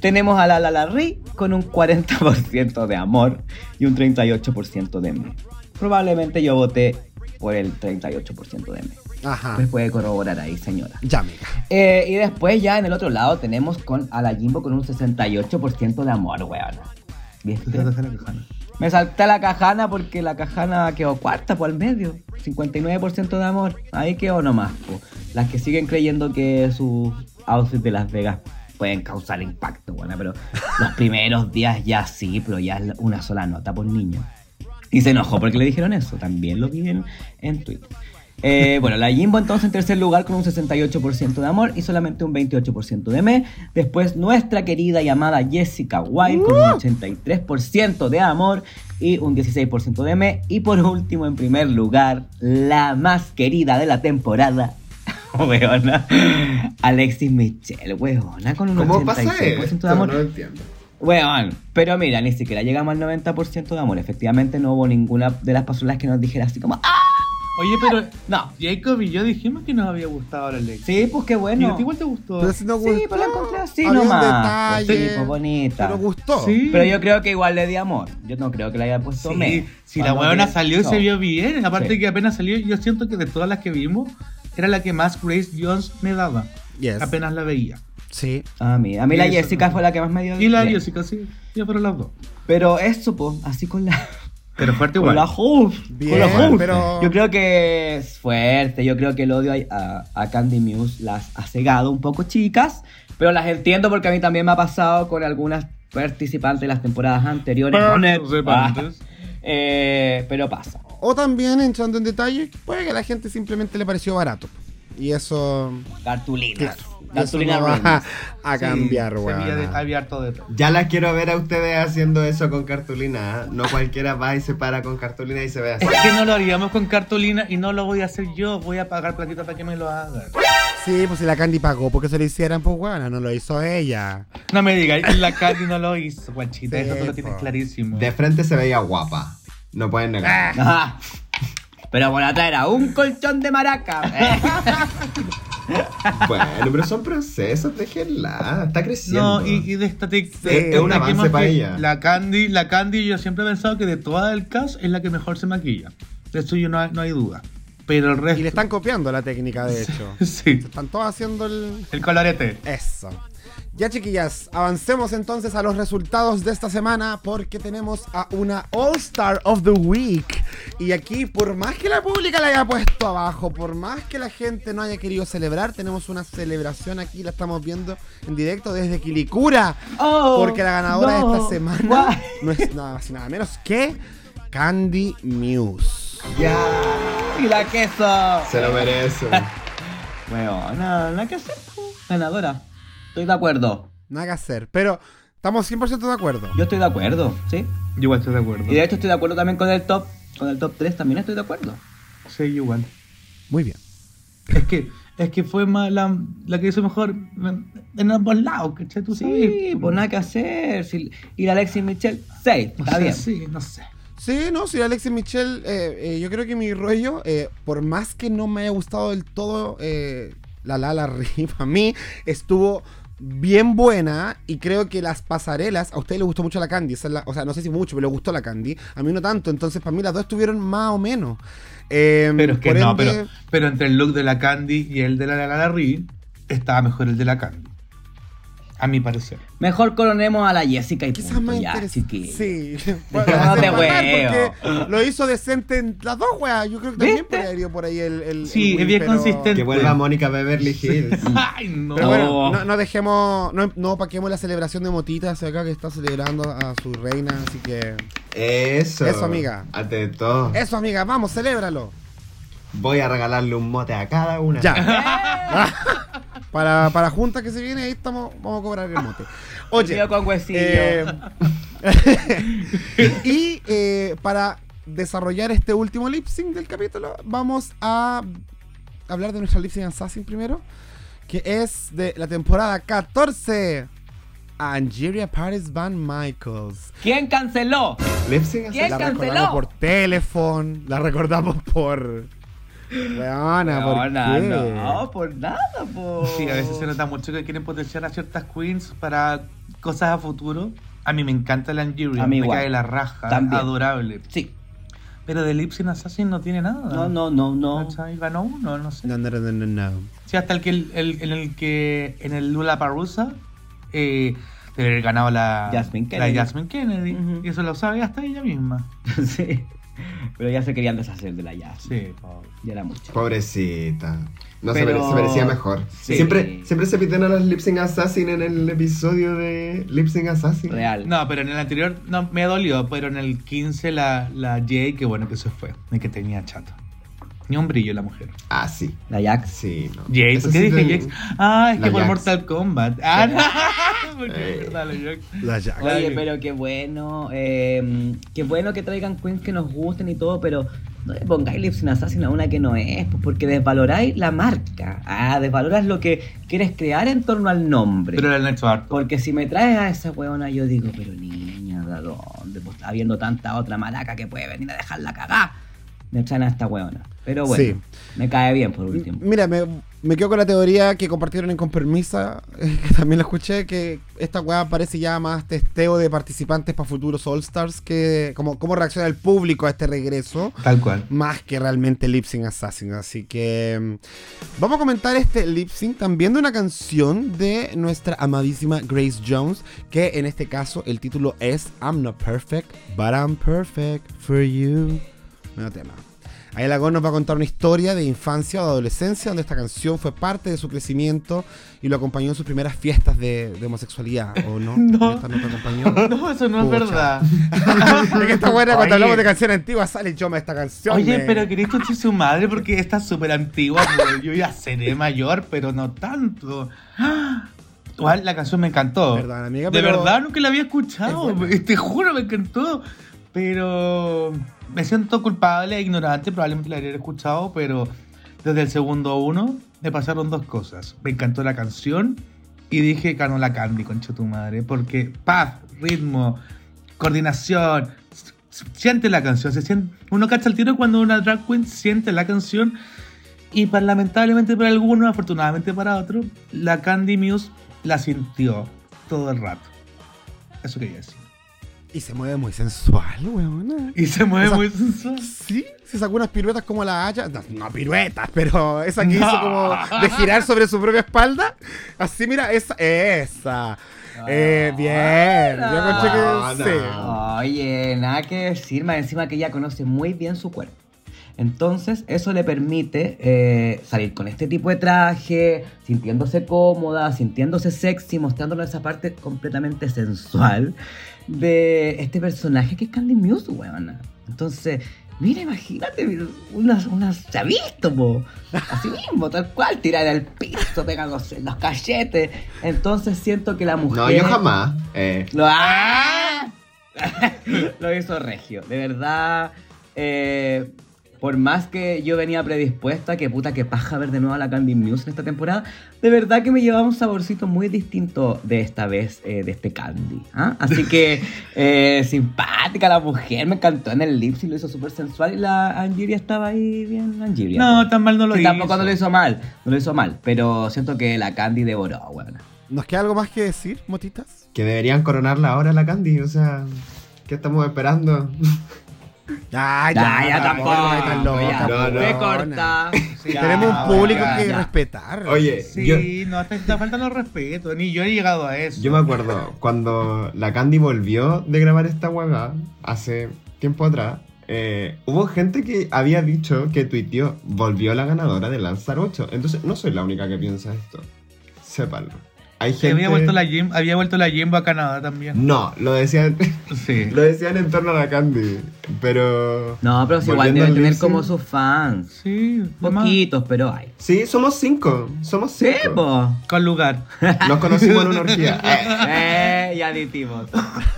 tenemos a la La La Ri con un 40% de amor y un 38% de me. Probablemente yo voté por el 38% de me. Ajá. Pues puede corroborar ahí, señora. Ya, amiga. Eh, y después ya en el otro lado tenemos con a la Jimbo con un 68% de amor, weón. ¿Viste? Me salté a la cajana porque la cajana quedó cuarta por el medio. 59% de amor. Ahí quedó nomás. po. Las que siguen creyendo que sus outfits de Las Vegas pueden causar impacto, bueno, pero los primeros días ya sí, pero ya es una sola nota por niño. Y se enojó porque le dijeron eso. También lo vi en, en Twitter. Eh, bueno, la Jimbo entonces en tercer lugar con un 68% de amor y solamente un 28% de me. Después nuestra querida y amada Jessica White con un 83% de amor y un 16% de me. Y por último, en primer lugar, la más querida de la temporada. Weona, Alexis Michelle, weona, con un ¿Cómo pasa 86% esto? de amor. No entiendo. Weón, pero mira, ni siquiera llegamos al 90% de amor. Efectivamente, no hubo ninguna de las personas que nos dijera así como, ¡ah! Oye, pero No. Jacob y yo dijimos que nos había gustado la Lex. Sí, pues qué ¿Y bueno. a ti igual te gustó? Pero si no Sí, gustó, pero la encontré así había un nomás. detalle, Sí, pues bonita. Pero gustó. Sí. Pero yo creo que igual le di amor. Yo no creo que le haya puesto Sí, me. si la huevona salió y se vio bien, aparte Sí. que apenas salió, yo siento que de todas las que vimos, era la que más Grace Jones me daba. Yes. Apenas la veía. Sí. A mí, a mí la Eso. Jessica fue la que más me dio. Y la bien. Jessica, sí, ya fueron las dos. Pero eso, pues, así con la. Pero fuerte Con igual. la host. Bien, con la host. pero- Yo creo que es fuerte. Yo creo que el odio a, a- a Candy Muse las ha cegado un poco, chicas. Pero las entiendo porque a mí también me ha pasado con algunas participante de las temporadas anteriores. Participantes. Ah, eh, pero pasa. O también, entrando en detalle, puede que a la gente simplemente le pareció barato. Y eso. Claro. Cartulina no va a cambiar, Sí, weón. había de- había harto de todo. Ya las quiero ver a ustedes haciendo eso con cartulina. ¿ah? No cualquiera va y se para con cartulina y se ve así. Es que no lo haríamos con cartulina y no lo voy a hacer yo. Voy a pagar platita para que me lo hagan. Sí, pues si la Candy pagó porque se lo hicieran, pues bueno, no lo hizo ella. No me digas, la Candy no lo hizo, guachita. Sí, eso tú lo tienes clarísimo. De frente se veía guapa. No pueden negar. Ajá. Pero por atrás era un colchón de maraca. Bueno, pero son procesos, déjenla. Está creciendo. No, y, y de esta te, es un avance para ella. La Candy, la Candy, yo siempre he pensado que de todas el cast es la que mejor se maquilla. De eso yo no, hay- no hay duda. Pero el resto. Y le están copiando la técnica, de hecho. Sí, Están todos haciendo el. el colorete. Eso. Ya chiquillas, avancemos entonces a los resultados de esta semana porque tenemos a una All Star of the Week. Y aquí, por más que la pública la haya puesto abajo, por más que la gente no haya querido celebrar, tenemos una celebración aquí, la estamos viendo en directo desde Quilicura. Oh, porque la ganadora no. de esta semana no es nada más y nada menos que Candy Muse. Ya. y la queso. Se lo merece. Bueno, nada, nada que hacer. po. Ganadora. Estoy de acuerdo. Nada que hacer. Pero estamos 100% de acuerdo. Yo estoy de acuerdo, ¿sí? Yo igual estoy de acuerdo. Y de hecho estoy de acuerdo también con el top. Con el top 3 también estoy de acuerdo. Sí, yo igual. Muy bien. Es que, es que fue más la, la que hizo mejor en, ambos lados, ¿cachai? Tú sabes. Sí, pues nada que hacer. Si- y la Alexis Michelle, 6. O Está sea, bien. Sí, no sé. Sí, no, sí, Alexis Michelle, eh, eh, yo creo que mi rollo, eh, por más que no me haya gustado del todo eh, la La La Rip, a mí estuvo bien buena y creo que las pasarelas, a usted le gustó mucho la Candy, esa es la- o sea, no sé si mucho, pero le gustó la Candy, a mí no tanto, entonces para mí las dos estuvieron más o menos. Eh, Pero es que no, ende, pero, pero entre el look de la Candy y el de la La La Ri, estaba mejor el de la Candy. A mi parecer. Mejor coronemos a la Jessica y Quizás punto, más ya, chiquillo. Sí. No hace te huevo. porque lo hizo decente en las dos weas. Yo creo que también ¿Viste? podría haber ido por ahí el. el- Sí, el win, es bien pero- consistente. Que vuelva Mónica Beverly Hills. Ay, no. Pero bueno, No. no, no dejemos, no, no paquemos la celebración de Motita hacia acá que está celebrando a su reina, así que... Eso. Eso, amiga. Ante todo. Eso, amiga, vamos, celébralo. Voy a regalarle un mote a cada una. Ya. para, para juntas que se viene, ahí estamos, vamos a cobrar el mote. Oye, con eh, y eh, para desarrollar este último lip sync del capítulo, vamos a hablar de nuestra lip sync assassin primero, que es de la temporada 14. Angeria Paris Van Michaels. ¿Quién canceló? Lip sync. ¿Quién La canceló? recordamos por teléfono, la recordamos por. Weona, ¿por no, qué? no, por nada, por. Sí, a veces se nota mucho que quieren potenciar a ciertas queens para cosas a futuro. A mí me encanta la mí me igual. cae la raja, También. adorable. Sí. Pero de Lipsin Assassin no tiene nada. No, no, no, no. Ganó uno, no sé. No, no, no, no, no. Sí, hasta el que el, el- en el que en el Lula Parusa eh, debe haber ganado la Jasmine Kennedy. La Jasmine Kennedy. Ujú. Y eso lo sabe hasta ella misma. sí. Pero ya se querían deshacer de la jazz. Sí, pobre. Ya era mucho. Pobrecita. No se, Pero- mere- se merecía mejor. Sí. Siempre, siempre se piten a las Lip Sync Assassin en el episodio de Lip Sync Assassin. Real. No, pero en el anterior no me dolió, pero en el 15 la, la Jay, qué bueno que se fue, de que tenía chato. Ni un brillo la mujer. Ah, sí. La Jax. Sí, no. Eso ¿por qué sí dije Jax? Ah, es La que por Jax. Mortal Kombat. Ah, no. Porque Eh. es verdad, la Jax. La Jack. Oye, pero qué bueno. eh, qué bueno que traigan queens que nos gusten y todo, pero no le pongáis Lips in Assassin a una que no es, pues, porque desvaloráis la marca. Ah, desvaloras lo que quieres crear en torno al nombre. Pero la han hecho harto. Porque si me traes a esa huevona, yo digo, pero niña, ¿de dónde? Pues habiendo tanta otra maraca que puede venir a dejarla cagar. Me traen a esta huevona. Pero bueno, Sí. me cae bien por último. Mira, me, me quedo con la teoría que compartieron en Con Permisa, eh, que también la escuché, que esta weá parece ya más testeo de participantes para futuros All Stars, que como cómo reacciona el público a este regreso, Tal cual. más que realmente Lip Sync Assassin. Así que mm, vamos a comentar este Lip Sync también de una canción de nuestra amadísima Grace Jones, que en este caso el título es I'm Not Perfect, but I'm Perfect for You. Nuevo tema. Ahí Lagón nos va a contar una historia de infancia o de adolescencia donde esta canción fue parte de su crecimiento y lo acompañó en sus primeras fiestas de, de homosexualidad, ¿o no? No. ¿Esta no te acompañó? No, eso no Pucha. es verdad. es que está buena cuando hablamos de canciones antiguas, sale yo esta canción. Oye, me- pero querés escuchar su madre porque está súper antigua. pues, Yo ya seré mayor, pero no tanto. Igual la canción me encantó. Perdón, amiga, De verdad, nunca la había escuchado. Es. Te juro, me encantó. Pero me siento culpable e ignorante. Probablemente la habría escuchado, pero desde el segundo uno me pasaron dos cosas. Me encantó la canción y dije ganó la Candy, concha tu madre. Porque paz, ritmo, coordinación. Siente la canción, se siente, uno cacha el tiro cuando una drag queen siente la canción y lamentablemente para algunos, afortunadamente para otros, la Candy Muse la sintió todo el rato. Eso quería decir. Y se mueve muy sensual, weón. Y se mueve Esa- muy sensual. Sí, se sacó unas piruetas como la haya. No, no piruetas, pero esa que No. hizo como de girar sobre su propia espalda. Así, mira, esa. Esa. Eh, bien. Yo encontré No, que. Sí. no. Oye, nada que decir, más encima que ella conoce muy bien su cuerpo. Entonces, eso le permite eh, salir con este tipo de traje, sintiéndose cómoda, sintiéndose sexy, mostrándonos esa parte completamente sensual de este personaje que es Candy Muse, weona. Entonces, mira, imagínate, unas, unas, se ha visto, po. Así mismo, tal cual, tirar al piso, pegándose en los cachetes. Entonces, siento que la mujer. No, yo jamás. Eh, Lo, ¡Ah! Lo hizo Regio. De verdad, eh, por más que yo venía predispuesta, que puta que paja ver de nuevo a la Candy Muse en esta temporada, de verdad que me llevaba un saborcito muy distinto de esta vez, eh, de este Candy. ¿ah? Así que eh, simpática la mujer, me encantó en el lip sync, lo hizo súper sensual y la Angiria estaba ahí bien Angiria. No, tan mal no lo Sí, hizo. tampoco no lo hizo mal, no lo hizo mal, pero siento que la Candy devoró, bueno. ¿Nos queda algo más que decir, motitas? que deberían coronarla ahora la Candy, o sea, ¿qué estamos esperando? Ya, Ya, ya tampoco, loca, ya. No, no. Corta. Sí, Ya, Tenemos un público ya, que ya. respetar. Oye, Sí, yo, no, te está faltando respeto. Ni yo he llegado a eso. yo me acuerdo cuando la Candy volvió de grabar esta hueá hace tiempo atrás. eh, hubo gente que había dicho que tuiteó, volvió la ganadora de Lanzar 8. Entonces, no soy la única que piensa esto. Sépanlo. Hay Sí, gente... había vuelto la Jim, había vuelto la Jimbo a Canadá también. No, lo decían, Sí. lo decían en torno a la Candy. Pero... No, pero si igual deben tener como sus fans. Sí, Poquitos, pero hay. Sí, somos cinco. Somos Sí, cinco. po. Con lugar. Nos conocimos en una orgía. Eh. Eh, y aditivos.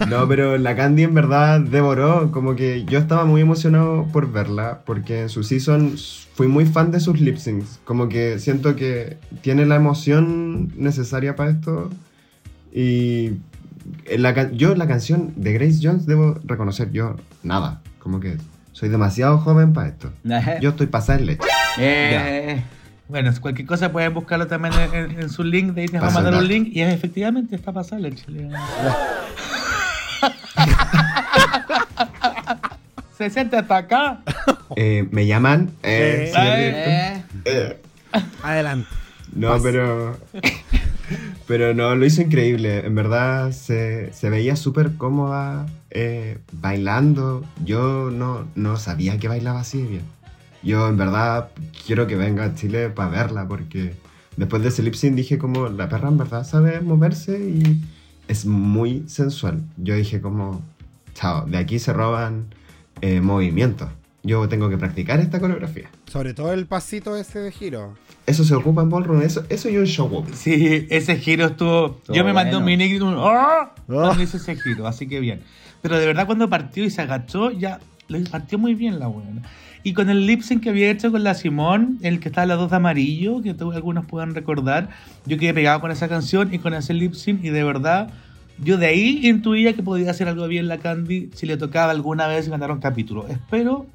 No, pero la Candy en verdad devoró. Como que yo estaba muy emocionado por verla. Porque en su season fui muy fan de sus lip syncs. Como que siento que tiene la emoción necesaria para esto. Y la, yo la canción de Grace Jones debo reconocer yo nada. Como que soy demasiado joven para esto. Yo estoy pasando leche. Eh. Bueno, cualquier cosa pueden buscarlo también en, en, en su link. De ahí les va a mandar un link. Y efectivamente está pasando leche. 60 hasta acá. Eh, ¿Me llaman? Eh, eh, sí, Adelante. No, pero. Pero no, lo hizo increíble. En verdad se, se veía súper cómoda eh, bailando. Yo no, no sabía que bailaba así bien. Yo en verdad quiero que venga a Chile para verla porque después de ese lip sync dije como la perra en verdad sabe moverse y es muy sensual. Yo dije como, chao, de aquí se roban eh, movimientos. Yo tengo que practicar esta coreografía. Sobre todo el pasito ese de giro. Eso se ocupa en ballroom, eso, eso y un show up. Sí, ese giro estuvo. Estuvo yo me mandé un mini grito, un cuando hice ese giro, así que bien. Pero de verdad, cuando partió y se agachó, ya le partió muy bien la buena. Y con el lip sync que había hecho con la Simón, el que estaba las dos de amarillo, que algunos puedan recordar, yo quedé pegado con esa canción y con ese lip sync, y de verdad, yo de ahí intuía que podía hacer algo bien la Candy si le tocaba alguna vez ganar un capítulo. Espero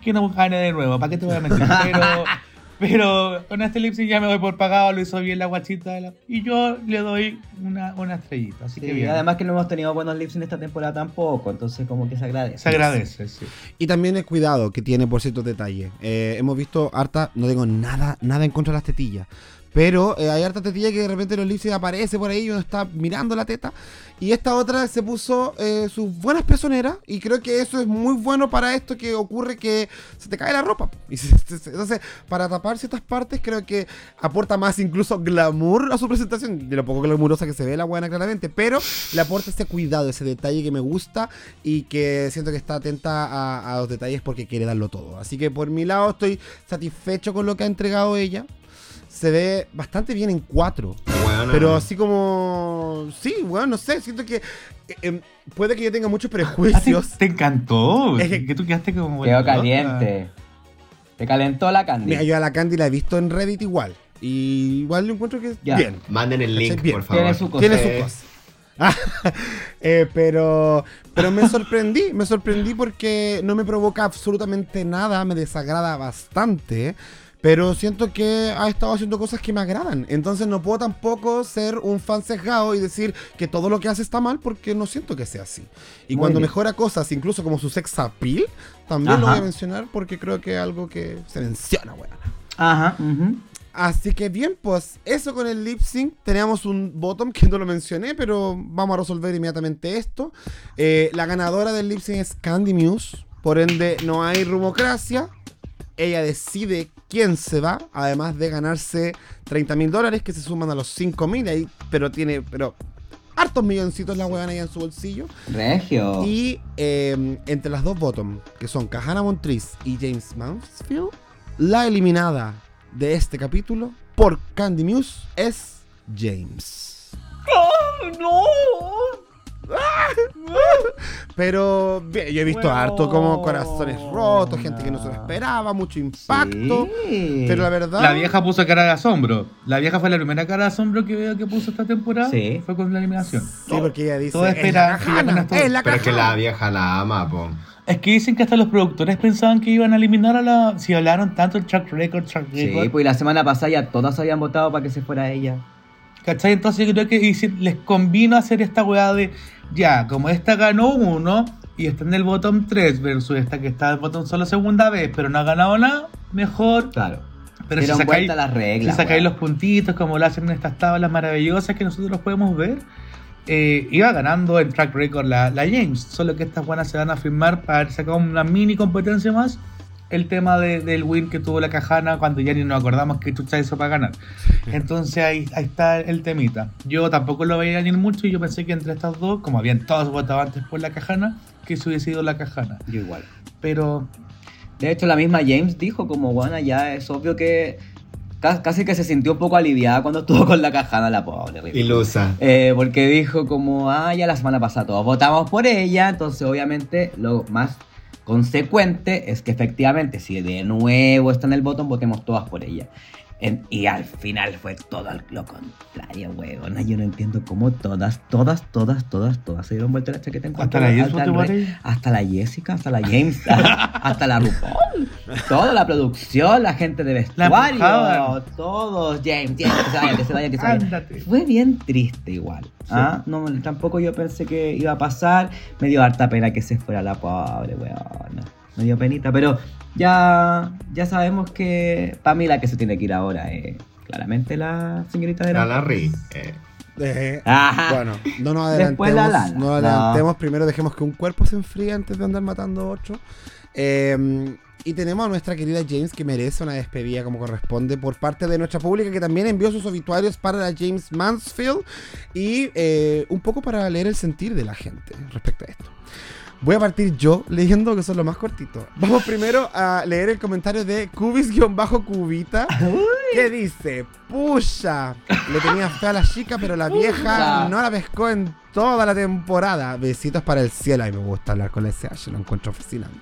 que no gane de nuevo, ¿para qué te voy a mentir? Pero, pero con este lip sync ya me doy por pagado, lo hizo bien la guachita. de la- y yo le doy una, una estrellita, así que Sí, bien. además que no hemos tenido buenos lips en esta temporada tampoco, entonces como que se agradece. Se agradece, sí. Y también el cuidado que tiene por ciertos detalles. Eh, hemos visto harta, no tengo nada, nada en contra de las tetillas, Pero eh, hay harta tetilla que de repente en los lip sync aparece por ahí y uno está mirando la teta. Y esta otra se puso eh, sus buenas pezoneras. Y creo que eso es muy bueno para esto que ocurre que se te cae la ropa. Y se- se- entonces, para tapar ciertas partes, creo que aporta más incluso glamour a su presentación. De lo poco glamurosa que se ve la buena, claramente. Pero le aporta ese cuidado, ese detalle que me gusta. Y que siento que está atenta a los detalles porque quiere darlo todo. Así que por mi lado estoy satisfecho con lo que ha entregado ella. Se ve bastante bien en cuatro. Bueno, Pero así como. Sí, bueno, no sé. Siento que. eh, em, puede que yo tenga muchos Ah, ¿Te, prejuicios. te encantó? Es que- que tú quedaste como... Quedó loca. caliente. Te calentó la candy. Mira, yo a la Candy la he visto en Reddit igual. Y igual lo encuentro que es Ya. bien. Manden el link, Bien. por favor. Tiene su cosa. Tiene su cosa. Ah, eh, pero, pero me sorprendí, me sorprendí porque no me provoca absolutamente nada, me desagrada bastante, pero siento que ha estado haciendo cosas que me agradan. Entonces no puedo tampoco ser un fan sesgado y decir que todo lo que hace está mal porque no siento que sea así. Y Muy cuando bien. mejora cosas, incluso como su sex appeal, también lo Ajá. voy a mencionar porque creo que es algo que se menciona, weón. Ajá. ujú. Así que bien, pues eso con el lip sync. Teníamos un bottom que no lo mencioné, pero vamos a resolver inmediatamente esto. Eh, la ganadora del lip sync es Candy Muse. Por ende, no hay rumocracia. Ella decide quién se va, además de ganarse 30 mil dólares que se suman a los 5 mil ahí, pero tiene, pero hartos milloncitos la huevana ahí en su bolsillo. Regio. Y eh, entre las dos bottom, que son Kahana Montriz y James Mansfield, la eliminada de este capítulo por Candy Muse es James. ¡No! Pero bien, yo he visto Bueno. harto como corazones rotos, gente que no se lo esperaba, mucho impacto. Sí. Pero la verdad. La vieja puso cara de asombro. La vieja fue la primera cara de asombro que veo que puso esta temporada. Sí. Fue con la eliminación. Sí, porque ella dice. Todo "Es espera la es la Pero es que Kahana". la vieja la ama, po. Es que dicen que hasta los productores pensaban que iban a eliminar a la. Si hablaron tanto el track record, track Sí, record. pues y la semana pasada ya todas habían votado para que se fuera ella. ¿Cachai? Entonces yo creo que les convino hacer esta weá de. Ya, como esta ganó uno y está en el bottom 3 versus esta que está en el bottom solo segunda vez, pero no ha ganado nada, mejor. Claro. Pero si Dieron sacáis, vuelta las reglas. si sacáis los puntitos como lo hacen en estas tablas maravillosas que nosotros podemos ver, eh, iba ganando en track record la, la James. Solo que estas buenas se van a firmar para sacado una mini competencia más. El tema de- del win que tuvo la Cajana cuando ya ni nos acordamos que chucha hizo para ganar. Entonces ahí, ahí está el temita. Yo tampoco lo veía ni mucho y yo pensé que entre estas dos, como habían todos votado antes por la Cajana, que eso hubiese sido la Cajana. Yo igual. Pero De hecho, la misma James dijo como, bueno, ya es obvio que ca- casi que se sintió un poco aliviada cuando estuvo con la cajada, la pobre. ridícula. Ilusa. Eh, porque dijo como, ah, ya la semana pasada todos votamos por ella, entonces obviamente lo más consecuente es que efectivamente si de nuevo está en el botón, votemos todas por ella. En- y al final fue todo lo contrario, huevona. Yo no entiendo cómo todas, todas, todas, todas, todas se dieron vuelta la chaqueta en cuanto Hasta la a- Jess hasta el votó por re- ella. hasta la Jessica, hasta la James, hasta la RuPaul. Toda la producción, la gente de La vestuario, todos, James, James, que se vaya, que se vaya, que se vaya. Fue bien triste igual. ¿ah? No, tampoco yo pensé que iba a pasar. Me dio harta pena que se fuera la pobre, weón. Me dio penita, pero ya, ya sabemos que para mí la que se tiene que ir ahora es claramente la señorita de La la... Larry. eh, Eh, Ajá. Bueno, no nos Después adelantemos. la Lala. No nos adelantemos. Primero dejemos que un cuerpo se enfríe antes de andar matando ocho. Eh, y tenemos a nuestra querida James que merece una despedida como corresponde por parte de nuestra pública que también envió sus obituarios para la James Mansfield y eh, un poco para leer el sentir de la gente respecto a esto. Voy a partir yo leyendo que son los más cortitos. Vamos primero a leer el comentario de Cubis-Cubita que dice, pucha, le tenía fe a la chica, pero la vieja no la pescó en toda la temporada. Besitos para el cielo. Y me gusta hablar con la SH, lo encuentro fascinante.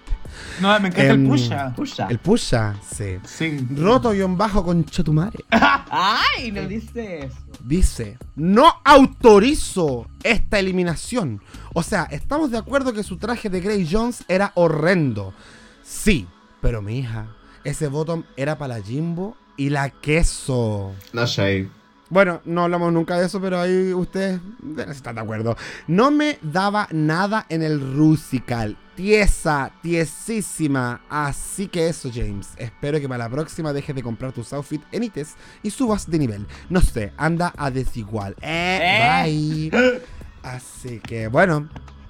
No, me encanta Em, el pusha. Pucha. El pucha, sí. Sí. Roto guion bajo con Chetumare. ¡Ay! No dice eso. Dice, no autorizo esta eliminación. O sea, estamos de acuerdo que su traje de Grey Jones era horrendo. Sí, pero mi hija, ese bottom era para la Jimbo y la queso. no shade. Bueno, no hablamos nunca de eso, pero ahí ustedes estar de acuerdo. No me daba nada en el Rusical. Tiesa, tiesísima. Así que eso, James. Espero que para la próxima dejes de comprar tus outfits en ITES y subas de nivel. No sé, anda a desigual. Eh, bye. Así que bueno,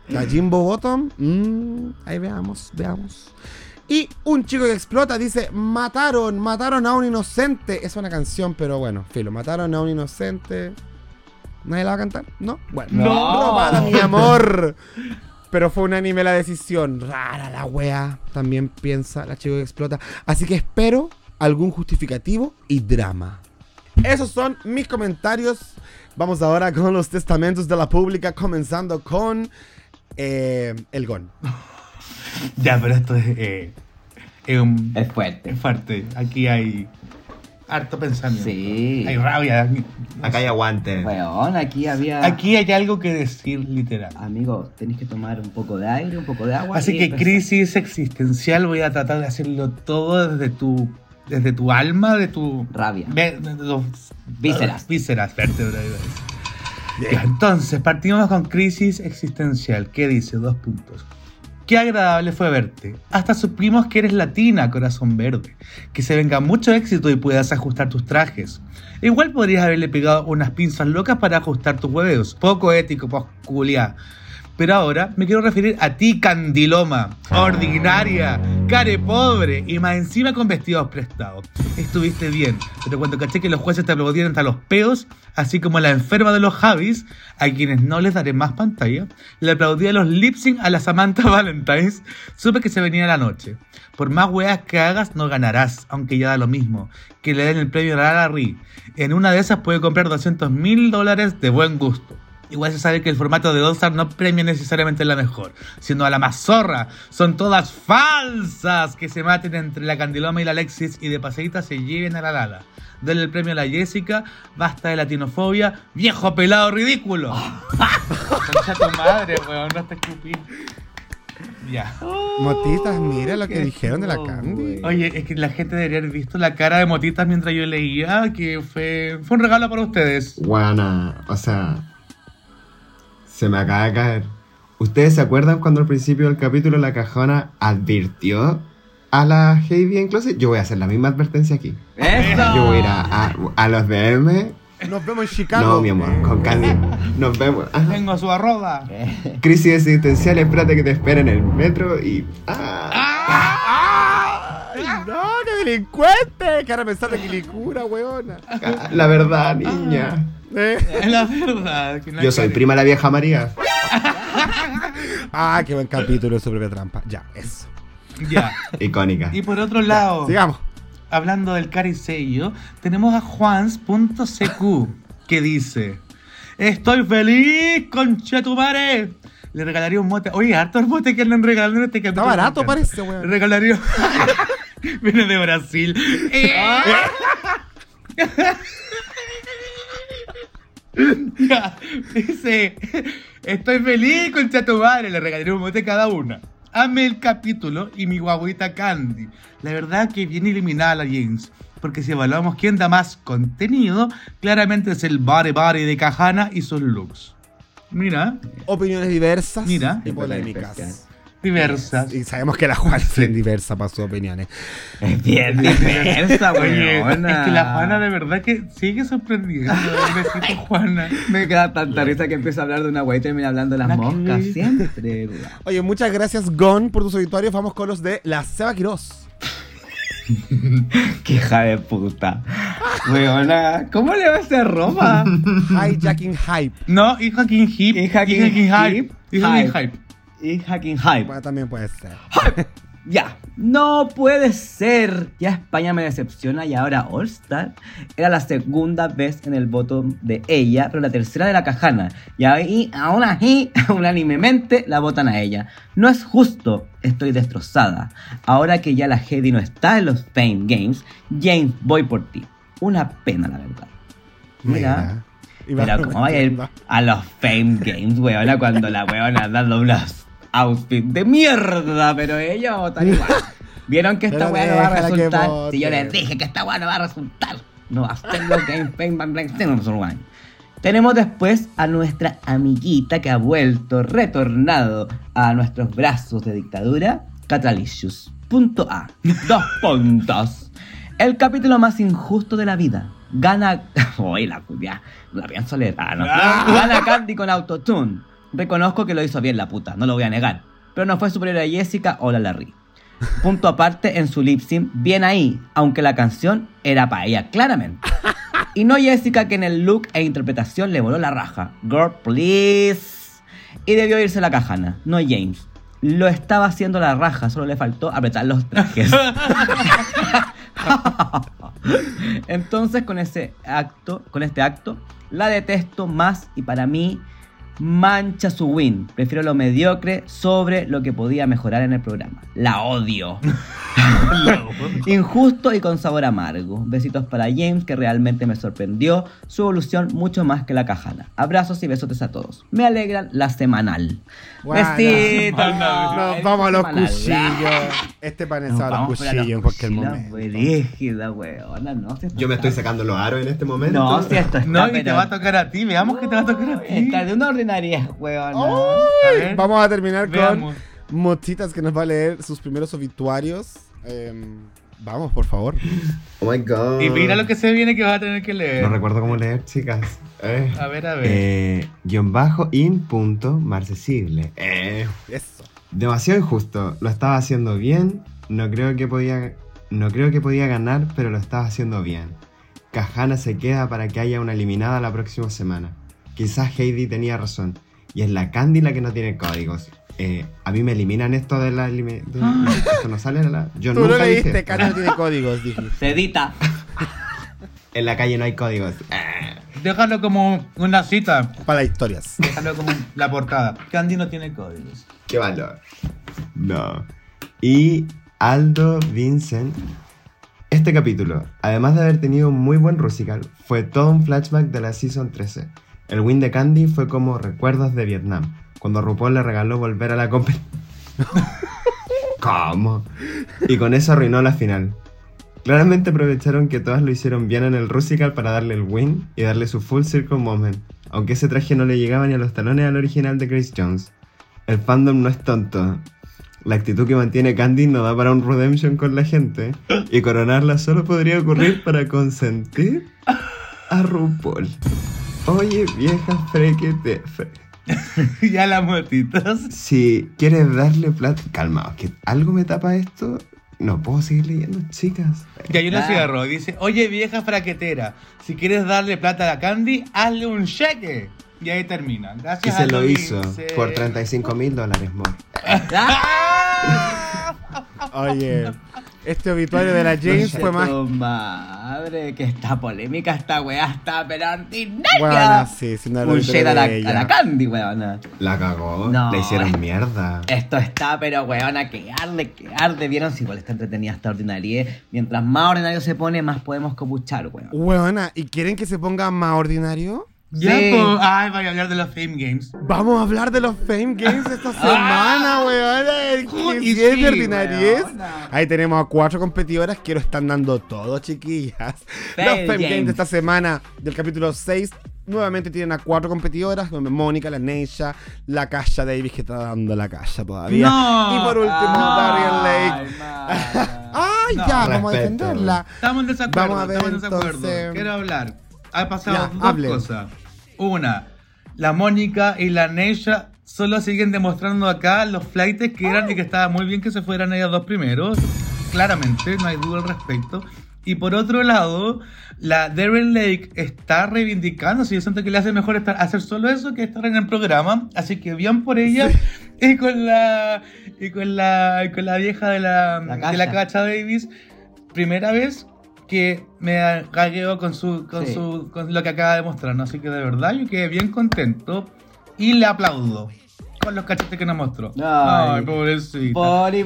la Jimbo Bottom. mm, ahí veamos, veamos. Y un chico que explota dice, mataron, mataron a un inocente. Es una canción, pero bueno, filo, mataron a un inocente. ¿Nadie la va a cantar? ¿No? Bueno. No. Robada, mi amor. Pero fue unánime la decisión. Rara la wea. También piensa la chica que explota. Así que espero algún justificativo y drama. Esos son mis comentarios. Vamos ahora con los testamentos de la pública, comenzando con eh, el GON. Ya, pero esto es, eh, es un- Es fuerte. es fuerte. Aquí hay harto pensamiento. Sí. Hay rabia. Acá hay aguante. Weón, aquí había. Aquí hay algo que decir literal. Amigos, tenéis que tomar un poco de aire, un poco de agua. Así que crisis existencial voy a tratar de hacerlo todo desde tu desde tu alma, de tu Rabia. de Vísceras. vísceras, vértebras, entonces, partimos con crisis existencial. ¿Qué dice? Dos puntos. Qué agradable fue verte. Hasta supimos que eres latina, corazón verde. Que se venga mucho éxito y puedas ajustar tus trajes. Igual podrías haberle pegado unas pinzas locas para ajustar tus huevos. Poco ético, pues culia. Pero ahora me quiero referir a ti, Candiloma, ordinaria, care pobre y más encima con vestidos prestados. Estuviste bien, pero cuando caché que los jueces te aplaudieron hasta los peos, así como la enferma de los Javis, a quienes no les daré más pantalla, le aplaudí a los lip sync a la Samantha Valentines, supe que se venía la noche. Por más weas que hagas, no ganarás, aunque ya da lo mismo. Que le den el premio a la Larry. En una de esas puede comprar 200 mil dólares de buen gusto. Igual se sabe que el formato de All Star no premia necesariamente la mejor, sino a la más zorra. Son todas falsas que se maten entre la Candiloma y la Alexis y de paseíta se lleven a la Lala. Denle el premio a la Jessica, basta de latinofobia, viejo pelado ridículo. Concha tu madre, weón, no te escupí. Ya. Motitas, mira lo que dijeron de la Candy. Oye, es que la gente debería haber visto la cara de motitas mientras yo leía, que fue, fue un regalo para ustedes. Guana, o sea, se me acaba de caer. ¿Ustedes se acuerdan cuando al principio del capítulo la cajona advirtió a la Heidi en Closet? Yo voy a hacer la misma advertencia aquí. ¡Eso! Yo voy a ir a, a- a los DM. Nos vemos en Chicago. No, mi amor, con Candy. Nos vemos. Ajá. Tengo su arroba. Crisis existencial, espérate que te esperen en el metro y. ¡Ah! ¡Ay, no, qué delincuente! Que ahora pensar de quilicura, weona. La verdad, niña. Eh. Es la verdad. que no Yo soy que- prima la vieja María. Ah, qué buen capítulo de su propia trampa. Ya, eso. Ya. Icónica. Y por otro lado, Sigamos. hablando del caricello, tenemos a Juans.cq que dice: Estoy feliz, conchetumare. Le regalaría un mote. Oye, hartos motes que le han regalado en este capítulo. Está barato, parece, Le weón. regalaría. Viene de Brasil. Ya, dice, estoy feliz con tu madre, le regalaré un mote cada una. Ame el capítulo y mi guaguita Candy. La verdad que bien eliminada la James. Porque si evaluamos quién da más contenido, claramente es el body body de Cajana y sus looks. Mira, Opiniones diversas Mira. y polémicas. Diversas. Y sabemos que la Juan es bien diversa para sus opiniones. Es bien diversa, Oye, es que la Juana de verdad que sigue sorprendiendo. Besito, Juana. Me queda tanta risa que empieza a hablar de una wey y termina hablando de las La que moscas. ve. Siempre. Oye, muchas gracias, Gon, por tus auditorios. Vamos con los de la Seba Quiroz. Qué hija de puta. Weona, ¿cómo le va a hacer ropa? Hijacking Hype. No, y Hacking Hip. Hip. Y Hacking Hype. Hype. Y hacking hype. Bueno, también puede ser. Ya, no puede ser. Ya España me decepciona y ahora All Star era la segunda vez en el voto de ella, pero la tercera de la cajana. Y ahí, aún así, unánimemente la votan a ella. No es justo, estoy destrozada. Ahora que ya la Heidi no está en los Fame Games, James, voy por ti. Una pena, la verdad. Mira. Va Pero cómo vaya a ir a los Fame Games, weona, cuando la weona ha dado unos outfits de mierda, pero ella va a votar igual. ¿Vieron que esta weá no va a resultar? Si yo les dije que esta weá no va a resultar. No hacen lo que Tenemos después a nuestra amiguita que ha vuelto, retornado a nuestros brazos de dictadura, Catalicious. Punto A. Dos puntos. El capítulo más injusto de la vida. Gana. Uy, la ya, no la pienso leer. Ah, no. Gana Candy con autotune. Reconozco que lo hizo bien la puta, no lo voy a negar. Pero no fue superior a Jessica o la Larry. Punto aparte en su lip sync, bien ahí, aunque la canción era para ella, claramente. Y no Jessica que en el look e interpretación le voló la raja. Girl, please. Y debió irse la cajana, no James. Lo estaba haciendo la raja, solo le faltó apretar los trajes. Entonces con ese acto, con este acto, la detesto más y para mí mancha su win. Prefiero lo mediocre sobre lo que podía mejorar en el programa. La odio. Injusto y con sabor amargo. Besitos para James, que realmente me sorprendió su evolución mucho más que la cajana. Abrazos y besotes a todos. Me alegran la semanal. Bueno, Besitos. Nos vamos a los Semanal. cuchillos. Este panezado a los cuchillos en cualquier momento. brígida, weona, no, si esto Yo me está- estoy sacando los aros en este momento. No, si esto está, No, y te va a tocar a ti. Veamos que te va a tocar a ti. Está de una ordinaria, Vamos a terminar Veamos. con Mochitas que nos va a leer sus primeros obituarios. Em, vamos, por favor. Oh my god. Y mira lo que se viene que vas a tener que leer. No recuerdo cómo leer, chicas. Eh. A ver, a ver. Eh, guion bajo in punto marcesible. Eh. Eso. Demasiado injusto. Lo estaba haciendo bien. No creo que podía. No creo que podía ganar, pero lo estaba haciendo bien. Cajana se queda para que haya una eliminada la próxima semana. Quizás Heidi tenía razón. Y es la Candy la que no tiene códigos. Eh, a mí me eliminan esto de la elimi- de- Esto no sale en la. Yo Tú nunca lo dije leíste, esto. Cata no tiene códigos, dije. Sedita. En la calle no hay códigos. Eh. Déjalo como una cita. Para las historias. Déjalo como la portada. Candy no tiene códigos. ¡Qué valor! No. Y Aldo Vincent. Este capítulo, además de haber tenido un muy buen Rusical, fue todo un flashback de la Season 13. El win de Candy fue como recuerdos de Vietnam, cuando RuPaul le regaló volver a la competencia. ¿Cómo? Y con eso arruinó la final. Claramente aprovecharon que todas lo hicieron bien en el Rusical para darle el win y darle su full circle moment, aunque ese traje no le llegaba ni a los talones al original de Grace Jones. El fandom no es tonto. La actitud que mantiene Candy no da para un redemption con la gente. Y coronarla solo podría ocurrir para consentir a RuPaul. Oye, vieja frequete. fre- ya las motitas. Si quieres darle plata. Calmaos, que algo me tapa esto. No puedo seguir leyendo, chicas. Y hay una Ah. cigarro y dice, oye vieja fraquetera, si quieres darle plata a la Candy, hazle un cheque. Y ahí termina. Y Gracias se a lo hizo por 35 mil dólares more. Oye, este obituario de la James fue más. Madre, que esta polémica, esta weá está pero ordinaria. Bueno, sí, sin dar Un shade a la, a la Candy, weona. La cagó. No, Le hicieron es- mierda. Esto está, pero weona, que arde, que arde. ¿Vieron? Si igual está entretenida esta ordinaria. ¿eh? Mientras más ordinario se pone, más podemos copuchar, weón. Weona, ¿y quieren que se ponga más ordinario? Ya, Sí. pues, ay, vaya a hablar de los Fame Games. Vamos a hablar de los Fame Games esta semana, Uy, que y sí es de ordinariez. Ahí tenemos a cuatro competidoras que lo están dando todo, chiquillas. Fame los Fame Games. Games. de esta semana, del capítulo 6, nuevamente tienen a cuatro competidoras, como Mónica, la Neisha, la Kasha Davis, que está dando la Kasha todavía. No. Y por último, Darian Lake. ¡Ay, No, ya! Vamos a defenderla. Estamos en desacuerdo, Vamos a ver, estamos en desacuerdo. entonces. Quiero hablar. Ha pasado Ya, dos cosas. Una, la Mónica y la Neisha solo siguen demostrando acá los flights que eran y que estaba muy bien que se fueran ellas dos primeros. Claramente, no hay duda al respecto. Y por otro lado, la Darren Lake está reivindicando, si yo siento que le hace mejor estar, hacer solo eso que estar en el programa, así que bien por ella y con la y con la y con la vieja de la, La de la. Cacha Davis, primera vez que me cagueo con su con Sí. su con lo que acaba de mostrar, ¿no? así que de verdad yo quedé bien contento y le aplaudo con los cachetes que nos mostró. Ay. Ay, body.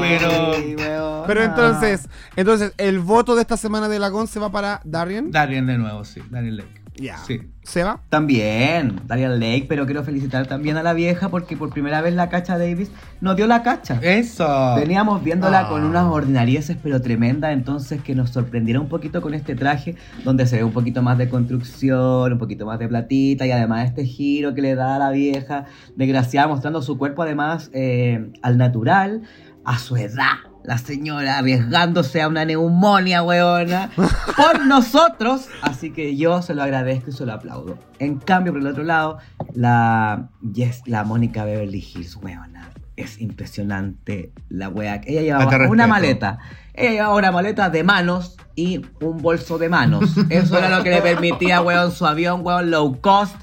Pero-. Pero entonces, entonces, el voto de esta semana de Lagón se va para Darian. Darien de nuevo, sí, Darien Lake. Ya. Sí. ¿Seba? También, Darian Lake, pero quiero felicitar también a la vieja porque por primera vez la cacha Davis nos dio la cacha. Eso. Veníamos viéndola Ah. con unas ordinarieces pero tremendas, entonces que nos sorprendiera un poquito con este traje, donde se ve un poquito más de construcción, un poquito más de platita y además este giro que le da a la vieja, desgraciada, mostrando su cuerpo además eh, al natural, a su edad. La señora arriesgándose a una neumonía, weona, por nosotros. Así que yo se lo agradezco y se lo aplaudo. En cambio, por el otro lado, la, yes, la Mónica Beverly Hills, weona. Es impresionante la wea. Ella llevaba una maleta. Ella llevaba una maleta de manos y un bolso de manos. Eso era lo que le permitía, weón, su avión, weón, low cost.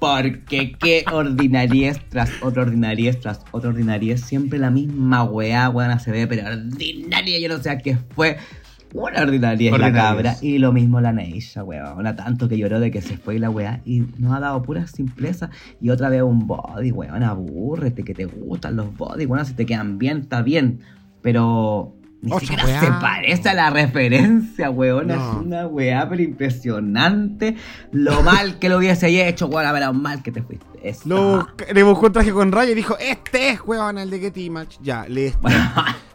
Porque qué ordinariez tras otra ordinariez tras otra ordinariez. Siempre la misma weá, weón, se ve, pero ordinaria. Yo no sé a qué fue. Una ordinariez la cabra. Y lo mismo la Neisha, weón. Tanto que lloró de que se fue la weá. Y nos ha dado pura simpleza. Y otra vez un body, weón. Abúrrete, que te gustan los body, weón. Si te quedan bien, está bien. Pero ni Otra siquiera weá. se parece a la referencia, weón. No. Es una weá, pero impresionante. Lo mal que lo hubiese hecho, weón. A ver, lo mal que te fuiste. Le buscó un traje con raya y dijo, este es, weón, el de Getty Match. Ya, listo.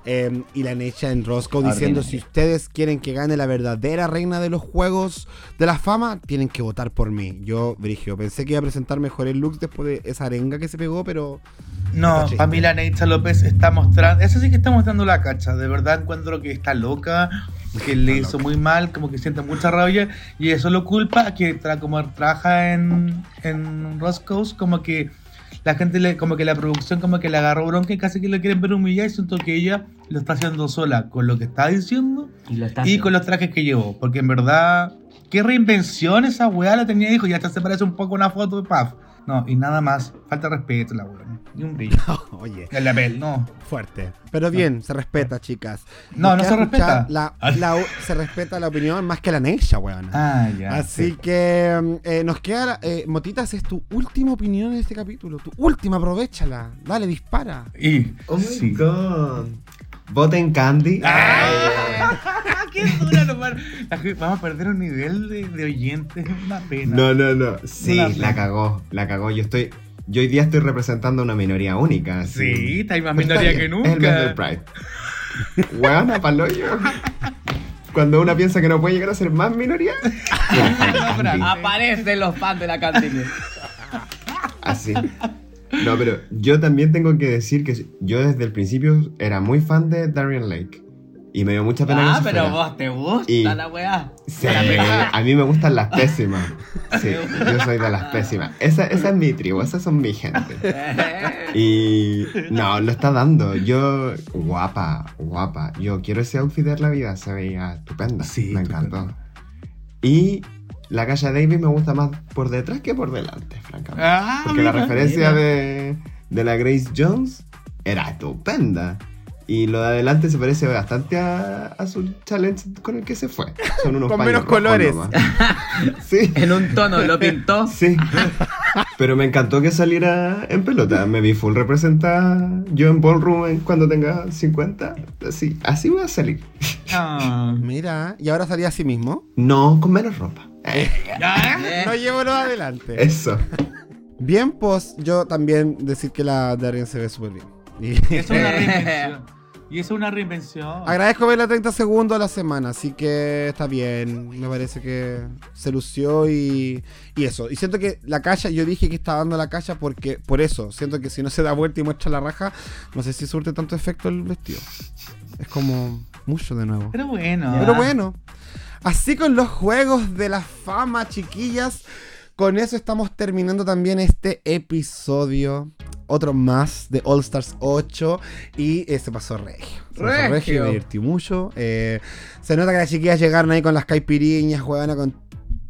Eh, y la Necha en Roscoe diciendo, si ustedes quieren que gane la verdadera reina de los juegos de la fama, tienen que votar por mí. Yo, Brigio, pensé que iba a presentar mejores looks después de esa arenga que se pegó, pero... No, para mí la Neitza López está mostrando, eso sí que está mostrando la cacha, de verdad encuentro que está loca, que le hizo muy mal, como que siente mucha rabia y eso lo culpa a que tra- como trabaja en, en Roscoe's, como que la gente le, como que la producción como que le agarró bronca y casi que lo quieren ver humillar y siento que ella lo está haciendo sola con lo que está diciendo Y lo está y con los trajes que llevó, porque en verdad, qué reinvención esa weá la tenía hijo y hasta se parece un poco a una foto de Puff. No, y nada más, falta respeto la weá, y un brillo. Oye, El lapel, no. fuerte. Pero bien, se respeta, chicas. No, no se respeta. La, la- se respeta la opinión más que la Necha, weón. Ah, ya. Así sí. que mm, eh, nos queda, eh, Motitas, es tu última opinión en este capítulo. Tu última, aprovechala. Dale, dispara. Y. Oh my sí. god. Voten Candy. ¡Ah! ¡Qué dura, nomás! La gente- Vamos a perder un nivel de, de oyentes, es una pena. No, no, no. Sí, la cagó. La cagó. Yo estoy. Yo hoy día estoy representando a una minoría única. Sí, está ahí más minoría que Es el mes del nunca. Pride. Weona, paloyo. Cuando uno piensa que no puede llegar a ser más minoría. Aparecen los fans de la cantina. Así. No, pero yo también tengo que decir que yo desde el principio era muy fan de Darian Lake. Y me dio mucha pena que Ah, se pero fuera. vos te gusta Y- la weá. Sí, a mí me gustan las pésimas. Sí, yo soy de las pésimas. Esa, esa es mi tribu, esas son mi gente. Y no, lo está dando. Yo, guapa, guapa. Yo quiero ese outfit de la vida, se veía estupenda. Sí, me estupendo. encantó. Y la calle Davis me gusta más por detrás que por delante, francamente. Ah, Porque la referencia de, de la Grace Jones era estupenda. Y lo de adelante se parece bastante a, a su challenge con el que se fue. Son unos Con paños menos colores. Sí, En un tono lo pintó. sí. Pero me encantó que saliera en pelota. Me vi full representada yo en ballroom cuando tenga 50. Así, así voy a salir. Ah. Mira, y ahora salía así mismo. No, con menos ropa. Eh, Ah, No llevo lo adelante. eso. Bien, pues yo también decir que la Darien se ve súper bien. Y Es una reinvención. Y es una reinvención. agradezco verla 30 segundos a la semana, así que está bien. Me parece que se lució y, y eso. Y siento que la cacha, yo dije que estaba dando la cacha porque por eso. Siento que si no se da vuelta y muestra la raja, no sé si surte tanto efecto el vestido. Es como mucho de nuevo. Pero bueno. Pero bueno, así con los juegos de la fama, chiquillas. Con eso estamos terminando también este episodio. Otro más de All Stars 8. Y eh, se pasó regio. Se pasó regio. Regio. Me divertí mucho. Eh, se nota que las chiquillas llegaron ahí con las caipiriñas, juegan con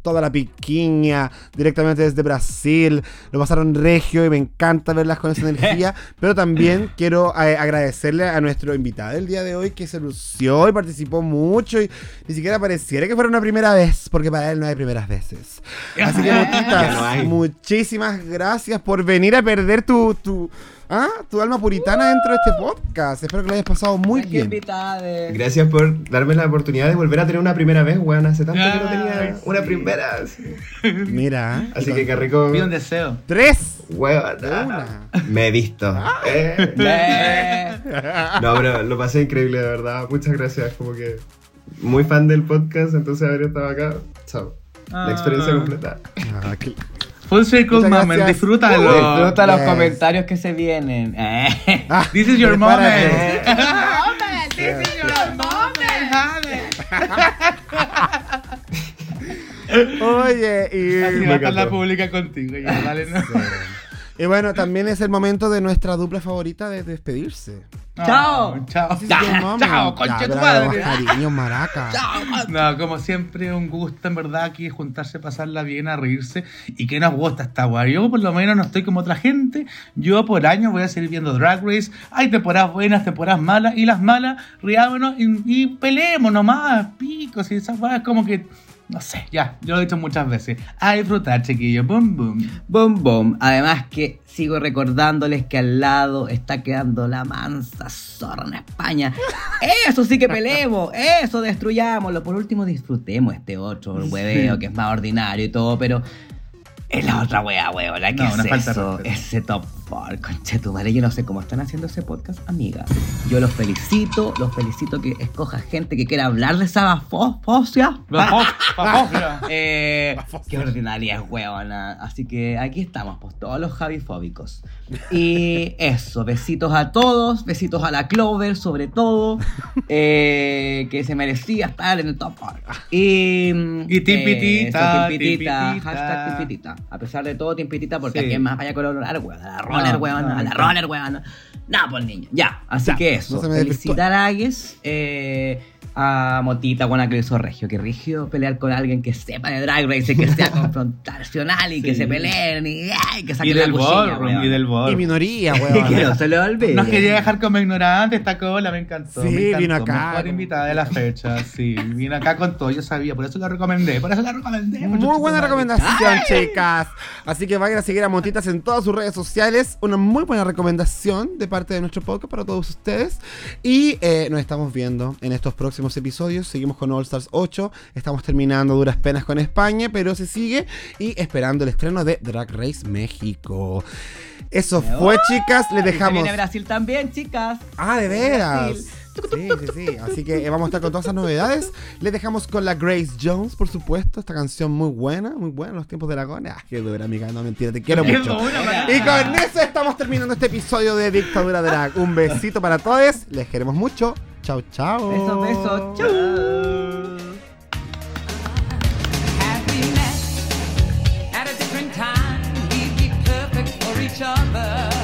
toda la piquiña directamente desde Brasil. Lo pasaron regio y me encanta verlas con esa energía. pero también quiero eh, agradecerle a nuestro invitado el día de hoy que se lució y participó mucho y ni siquiera pareciera que fuera una primera vez, porque para él no hay primeras veces. Así que, Motitas, no muchísimas gracias por venir a perder tu, tu, ¿ah? tu alma puritana dentro de este podcast. Espero que lo hayas pasado muy Qué bien. invitades. Gracias por darme la oportunidad de volver a tener una primera vez, weón. Hace tanto que no tenía Ay, una primera. Mira. Así que qué rico. Pido un deseo. Tres. Weón. Una. Me he visto. Eh. Eh, No, pero lo pasé increíble, de verdad. Muchas gracias. Como que muy fan del podcast, entonces haber estado acá. Chao. La experiencia Ah. completa. Ah, qué- Full Circle Moment, disfrútalo. Disfruta los Yes. comentarios que se vienen. Ah, This is your prepárate. moment. This is your moment. Oye, Así y, va a estar la pública contigo. Ya, dale, ¿no? Y bueno, también es el momento de nuestra dupla favorita de despedirse. Chao. No, Chao. Moment. Chao, Ya, concha tu madre. Cariño, maraca. No, como siempre, un gusto en verdad aquí juntarse, pasarla bien, a reírse y que nos gusta esta weá. Yo por lo menos no estoy como otra gente. Yo por años voy a seguir viendo Drag Race. Hay temporadas buenas, temporadas malas y las malas, riámonos y, y peleemos nomás, picos y esas weas como que, no sé, ya, yo lo he dicho muchas veces. A disfrutar, chiquillos, boom, boom. Boom, boom. Además que sigo recordándoles que al lado está quedando la mansa zorra en España. Eso sí que peleemos, eso destruyámoslo. Por último disfrutemos este otro hueveo que es más ordinario y todo, pero es la otra wea, huevona. ¿Qué No, es eso? Ese top 4, conchetumare. Yo no sé cómo están haciendo ese podcast, amiga. Yo los felicito, los felicito que escoja gente que quiera hablar de esa fosia. Eh, qué ordinaria es, huevona. Así que aquí estamos, pues todos los javifóbicos. Y eso, besitos a todos, besitos a la Clover, sobre todo, eh, que se merecía estar en el top 4. Y, Y timpitita, eso, timpitita, timpitita. hashtag timpitita. A pesar de todo, timpitita, porque Sí. aquí es más vaya a colorar, huevona. La roller, No, huevona, no, a la no. roller, huevona. Nada, pues niño. Ya, así Ya, que no eso. desvirtúe. felicitar a Agues, eh, a Motita, buena que lo hizo Regio. Que Regio pelear con alguien que sepa de Drag Race, y que sea confrontacional y que Sí. se peleen y, ay, que Y saquen la del cuchilla, ballroom, weón. y del Y ballroom. minoría, que no weón. se le olvide. Nos quería dejar como ignorante esta cola, me encantó. Sí, me encantó. vino acá. Mejor invitada de la fecha, sí. Vino acá con todo, yo sabía, por eso la recomendé, por eso la recomendé. Muy buena recomendación, chicas. Así que vayan a seguir a Montitas en todas sus redes sociales. Una muy buena recomendación de parte de nuestro podcast para todos ustedes. Y eh, nos estamos viendo en estos próximos episodios. Seguimos con All Stars 8. Estamos terminando duras penas con España, pero se sigue. Y esperando el estreno de Drag Race México. Eso fue, chicas. Les Y se dejamos. viene Brasil también, chicas. Ah, de veras. Brasil. Sí, sí, sí. Así que eh, vamos a estar con todas esas novedades. Les dejamos con la Grace Jones, por supuesto. Esta canción muy buena, muy buena. Los tiempos de Dragón. Ah, qué dura, amiga. No, mentira, te quiero mucho. Y con eso estamos terminando este episodio de Dictadura Drag. Un besito para todos. Les queremos mucho. Chao, chao. Besos, besos. Chau. happiness at a different time. We'd be perfect for each other.